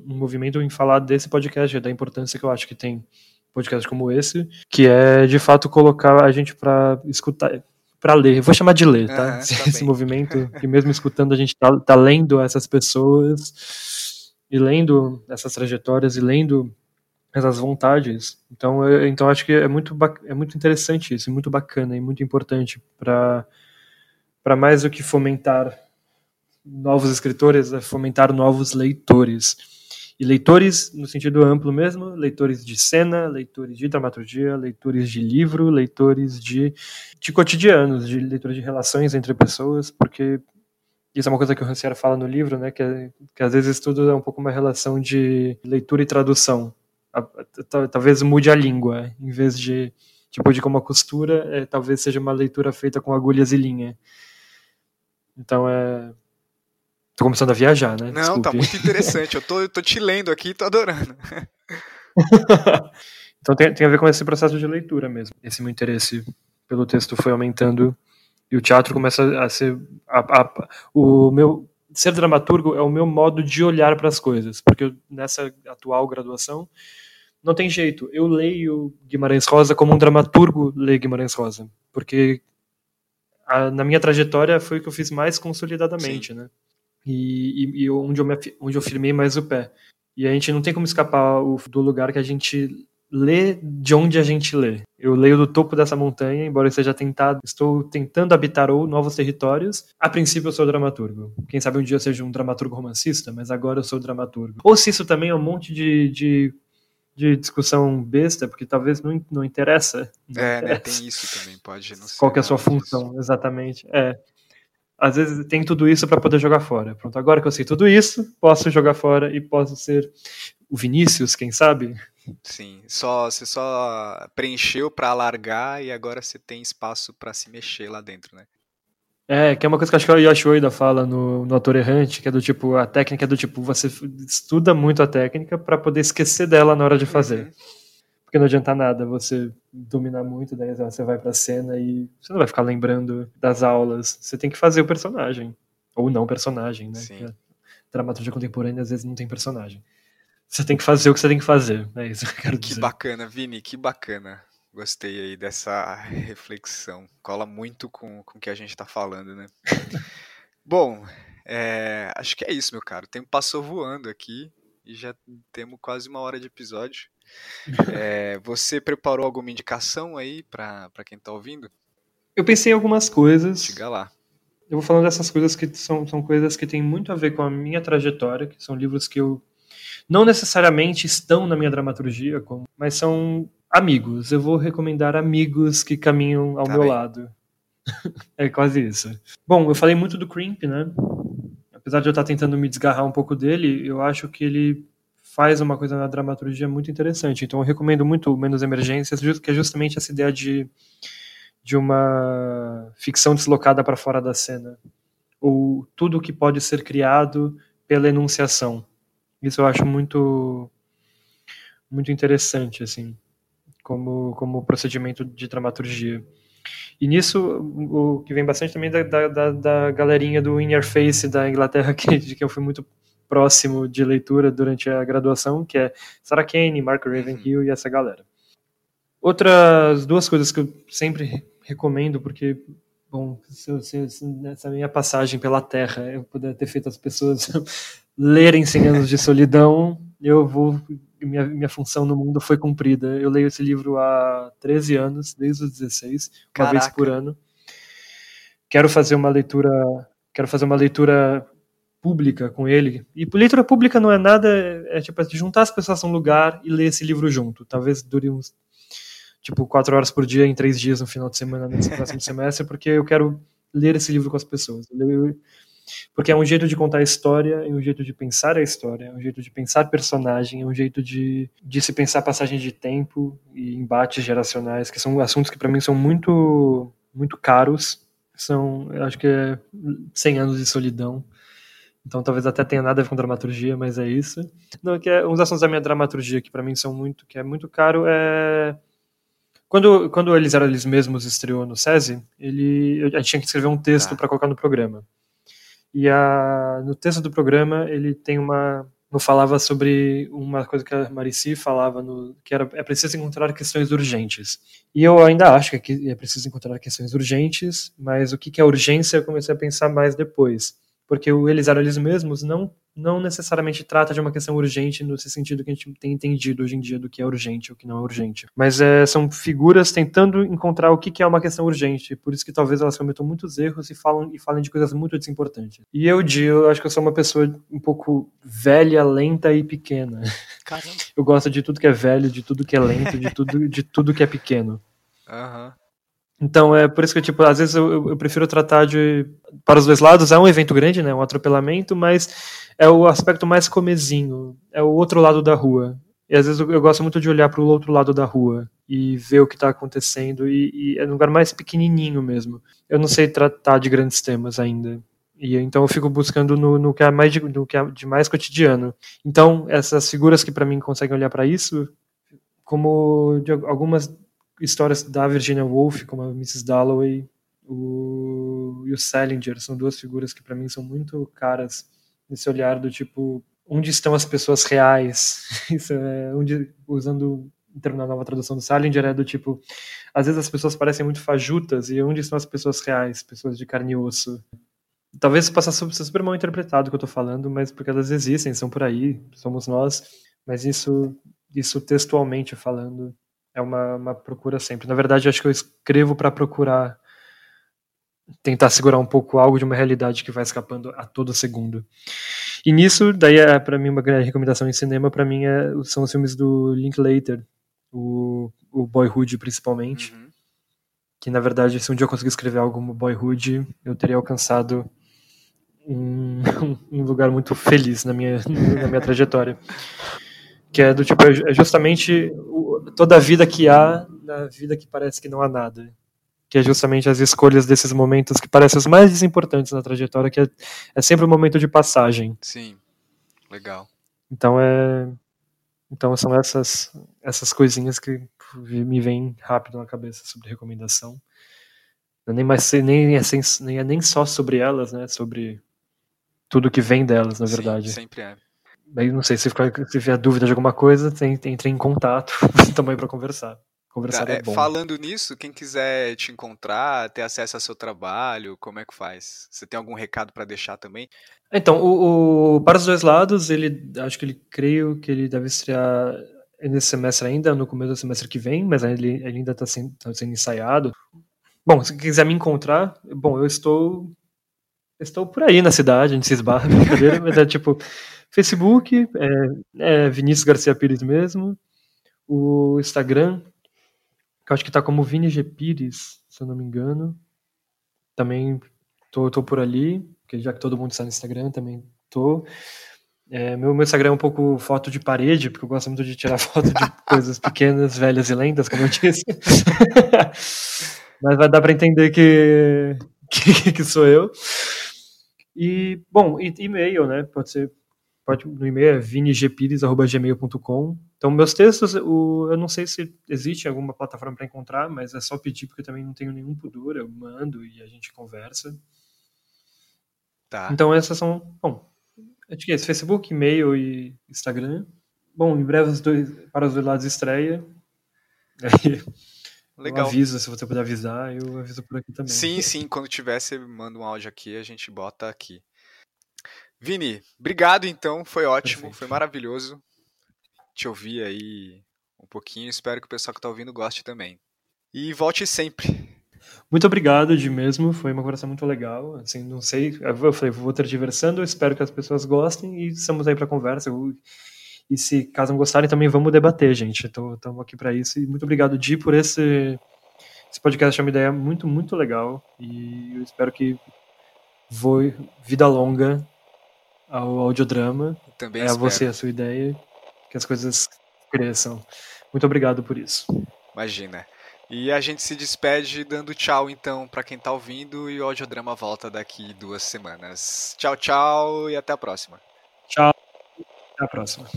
Speaker 3: um movimento em falar desse podcast, da importância que eu acho que tem podcast como esse, que é de fato colocar a gente para escutar, para ler. Eu vou chamar de ler, tá? Uhum, tá Esse movimento, que mesmo escutando, a gente tá, tá lendo essas pessoas e lendo essas trajetórias e lendo essas vontades. Então, eu, então acho que é muito, é muito interessante isso, muito bacana e muito importante para para mais do que fomentar novos escritores, é fomentar novos leitores. E leitores no sentido amplo mesmo, leitores de cena, leitores de dramaturgia, leitores de livro, leitores de, de cotidianos, de leitores de relações entre pessoas, porque isso é uma coisa que o Rancière fala no livro, né, que, é, que às vezes tudo é um pouco uma relação de leitura e tradução. Talvez mude a língua, em vez de, tipo, de como a costura, é, talvez seja uma leitura feita com agulhas e linha. Então é, Tô começando a viajar, né?
Speaker 1: Não, tá Desculpe. tá muito interessante. Eu tô, eu tô te lendo aqui e tô adorando. [laughs]
Speaker 3: então tem, tem a ver com esse processo de leitura mesmo. Esse meu interesse pelo texto foi aumentando e o teatro começa a ser a, a, o meu ser dramaturgo é o meu modo de olhar para as coisas, porque eu, nessa atual graduação não tem jeito. Eu leio Guimarães Rosa como um dramaturgo lê Guimarães Rosa, porque a, na minha trajetória foi o que eu fiz mais consolidadamente, Sim. né? E, e, e onde, eu me, onde eu firmei mais o pé. E a gente não tem como escapar do lugar que a gente lê de onde a gente lê. Eu leio do topo dessa montanha, embora eu seja tentado, estou tentando habitar novos territórios. A princípio eu sou dramaturgo. Quem sabe um dia eu seja um dramaturgo romancista, mas agora eu sou dramaturgo. Ou se isso também é um monte de, de, de discussão besta, porque talvez não, não interessa.
Speaker 1: Não é, interessa. Né, [laughs] tem isso também, pode não ser.
Speaker 3: Qual que é a sua função, disso. exatamente. É às vezes tem tudo isso para poder jogar fora. Pronto, agora que eu sei tudo isso, posso jogar fora e posso ser o Vinícius, quem sabe?
Speaker 1: Sim, só você só preencheu para alargar e agora você tem espaço para se mexer lá dentro, né?
Speaker 3: É, que é uma coisa que acho que o Yoshi Oida fala no, no Ator Errante, que é do tipo, a técnica é do tipo, você estuda muito a técnica para poder esquecer dela na hora de fazer. Uhum. Porque não adianta nada você dominar muito, daí você vai pra cena e você não vai ficar lembrando das aulas. Você tem que fazer o personagem. Ou não personagem, né? Sim. dramaturgia contemporânea às vezes não tem personagem. Você tem que fazer o que você tem que fazer. É isso que eu quero dizer.
Speaker 1: Que bacana, Vini, que bacana. Gostei aí dessa reflexão. Cola muito com, com o que a gente tá falando, né? [laughs] Bom, é, acho que é isso, meu caro. O tempo passou voando aqui e já temos quase uma hora de episódio. É, você preparou alguma indicação aí para quem está ouvindo?
Speaker 3: Eu pensei em algumas coisas.
Speaker 1: Diga lá.
Speaker 3: Eu vou falando dessas coisas que são, são coisas que têm muito a ver com a minha trajetória, que são livros que eu não necessariamente estão na minha dramaturgia, como, mas são amigos. Eu vou recomendar amigos que caminham ao tá meu bem. lado. é quase isso. Bom, eu falei muito do Crimp, né? Apesar de eu estar tentando me desgarrar um pouco dele, eu acho que ele faz uma coisa na dramaturgia muito interessante. Então eu recomendo muito Menos Emergências, que é justamente essa ideia de, de uma ficção deslocada para fora da cena. Ou tudo que pode ser criado pela enunciação. Isso eu acho muito muito interessante, assim, como, como procedimento de dramaturgia. E nisso, o que vem bastante também da, da, da galerinha do In Your Face da Inglaterra, [laughs] que, de que eu fui muito próximo de leitura durante a graduação, que é Sarah Kane, Mark Ravenhill uhum. e essa galera. Outras duas coisas que eu sempre recomendo, porque, bom, se, se, se nessa minha passagem pela Terra eu puder ter feito as pessoas [laughs] lerem 100 anos de solidão, eu vou. Minha, minha função no mundo foi cumprida. Eu leio esse livro há 13 anos, desde os 16, uma Caraca. vez por ano. Quero fazer uma leitura. Quero fazer uma leitura pública com ele. E leitura pública não é nada, é, tipo é juntar as pessoas num lugar e ler esse livro junto. Talvez dure uns tipo quatro horas por dia em três dias no final de semana nesse [laughs] próximo semestre, porque eu quero ler esse livro com as pessoas. Porque é um jeito de contar a história, é um jeito de pensar a história, é um jeito de pensar personagem, é um jeito de, de se pensar passagem de tempo e embates geracionais, que são assuntos que para mim são muito muito caros São, eu acho que é 100 anos de solidão. Então talvez até tenha nada a ver com dramaturgia, mas é isso. Não, que é uns assuntos da minha dramaturgia que para mim são muito, que é muito caro é quando, quando eles eram eles mesmos estreou no SESI, ele, a gente tinha que escrever um texto tá. para colocar no programa. E a, no texto do programa ele tem uma não falava sobre uma coisa que a Marici falava no, que era é preciso encontrar questões urgentes. E eu ainda acho que é preciso encontrar questões urgentes, mas o que é urgência eu comecei a pensar mais depois porque o eles eram eles mesmos não não necessariamente trata de uma questão urgente no sentido que a gente tem entendido hoje em dia do que é urgente ou que não é urgente. Mas é, são figuras tentando encontrar o que é uma questão urgente, por isso que talvez elas cometam muitos erros e falam e falem de coisas muito desimportantes. E eu, Di, eu acho que eu sou uma pessoa um pouco velha, lenta e pequena. Caramba. [laughs] Eu gosto de tudo que é velho, de tudo que é lento, de tudo, de tudo que é pequeno.
Speaker 1: Aham. Uhum.
Speaker 3: Então, é por isso que, tipo, às vezes eu, eu, prefiro tratar de. Para os dois lados, é um evento grande, né? Um atropelamento, mas é o aspecto mais comezinho. É o outro lado da rua. E às vezes eu, eu gosto muito de olhar para o outro lado da rua e ver o que está acontecendo. E, e, é um lugar mais pequenininho mesmo. Eu não sei tratar de grandes temas ainda. E então eu fico buscando no, no que é mais de, no que é de mais cotidiano. Então, essas figuras que para mim conseguem olhar para isso, como de algumas histórias da Virginia Woolf, como a Mrs. Dalloway o, e o Salinger, são duas figuras que para mim são muito caras nesse olhar do tipo, onde estão as pessoas reais? [laughs] Isso é, onde, usando na nova tradução do Salinger, é do tipo, às vezes as pessoas parecem muito fajutas, e onde estão as pessoas reais, pessoas de carne e osso? Talvez possa ser super mal interpretado o que eu tô falando, mas porque elas existem, são por aí, somos nós, mas isso, isso textualmente falando, é uma, uma procura sempre. Na verdade, acho que eu escrevo para procurar tentar segurar um pouco algo de uma realidade que vai escapando a todo segundo. E nisso, daí é para mim uma grande recomendação em cinema, para mim é, são os filmes do Linklater, o, o Boyhood principalmente. Uhum. Que na verdade, se um dia eu conseguir escrever algo como Boyhood, eu teria alcançado um, [laughs] um lugar muito feliz na minha, na minha [laughs] trajetória. Que é do tipo, é justamente toda a vida que há na vida que parece que não há nada. Que é justamente as escolhas desses momentos que parecem os mais desimportantes na trajetória, que é, é sempre um momento de passagem.
Speaker 1: Sim, legal.
Speaker 3: Então é. Então são essas, essas coisinhas que me vêm rápido na cabeça sobre recomendação. nem mais nem é, nem é nem só sobre elas, né? Sobre tudo que vem delas, na verdade.
Speaker 1: Sim, sempre é.
Speaker 3: Aí não sei se, ficar, se tiver dúvida de alguma coisa, tem, entre em contato [laughs] também para conversar. Conversar é, é bom.
Speaker 1: Falando nisso, quem quiser te encontrar, ter acesso ao seu trabalho, como é que faz? Você tem algum recado para deixar também?
Speaker 3: Então, o, o, para os dois lados, ele acho que ele creio que ele deve estrear nesse semestre ainda, no começo do semestre que vem, mas ele, ele ainda está sendo, tá sendo ensaiado. Bom, se quiser me encontrar, bom, eu estou estou por aí na cidade, a gente se esbarra, brincadeira, mas é tipo Facebook, é, é Vinícius Garcia Pires mesmo. O Instagram, que eu acho que tá como Vini G. Pires, se eu não me engano. Também tô, tô por ali, porque já que todo mundo está no Instagram, também tô. É, meu, meu Instagram é um pouco foto de parede, porque eu gosto muito de tirar [laughs] foto de coisas pequenas, velhas e lentas, como eu disse. [laughs] Mas vai dar para entender que, [laughs] que, que, sou eu. E, bom, e-mail, né? Pode ser pode, no e-mail é vinigpires.gmail.com. Então, meus textos, o, eu não sei se existe alguma plataforma para encontrar, mas é só pedir, porque eu também não tenho nenhum pudor, eu mando e a gente conversa.
Speaker 1: Tá.
Speaker 3: Então, essas são, bom, acho que é esse, Facebook, e-mail e Instagram. Bom, em breve os dois, para os dois lados estreia. [laughs] Aí, Legal. Eu aviso, se você puder avisar, eu aviso por aqui também.
Speaker 1: Sim, sim, quando tiver, você manda um áudio aqui, a gente bota aqui. Vini, obrigado então, foi ótimo, Perfeito. foi maravilhoso te ouvir aí um pouquinho. Espero que o pessoal que está ouvindo goste também. E volte sempre.
Speaker 3: Muito obrigado de mesmo, foi uma conversa muito legal. Assim, não sei, eu falei, vou ter diversando, espero que as pessoas gostem e estamos aí para conversa. E se caso não gostarem, também vamos debater, gente. Estamos aqui para isso. E muito obrigado, Di, por esse, esse podcast. É uma ideia muito, muito legal. E eu espero que voe vida longa ao audiodrama.
Speaker 1: Também
Speaker 3: é
Speaker 1: espero.
Speaker 3: você a sua ideia, que as coisas cresçam. Muito obrigado por isso.
Speaker 1: Imagina. E a gente se despede dando tchau então para quem tá ouvindo e o audiodrama volta daqui duas semanas. Tchau, tchau e até a próxima.
Speaker 3: Tchau. Até a próxima.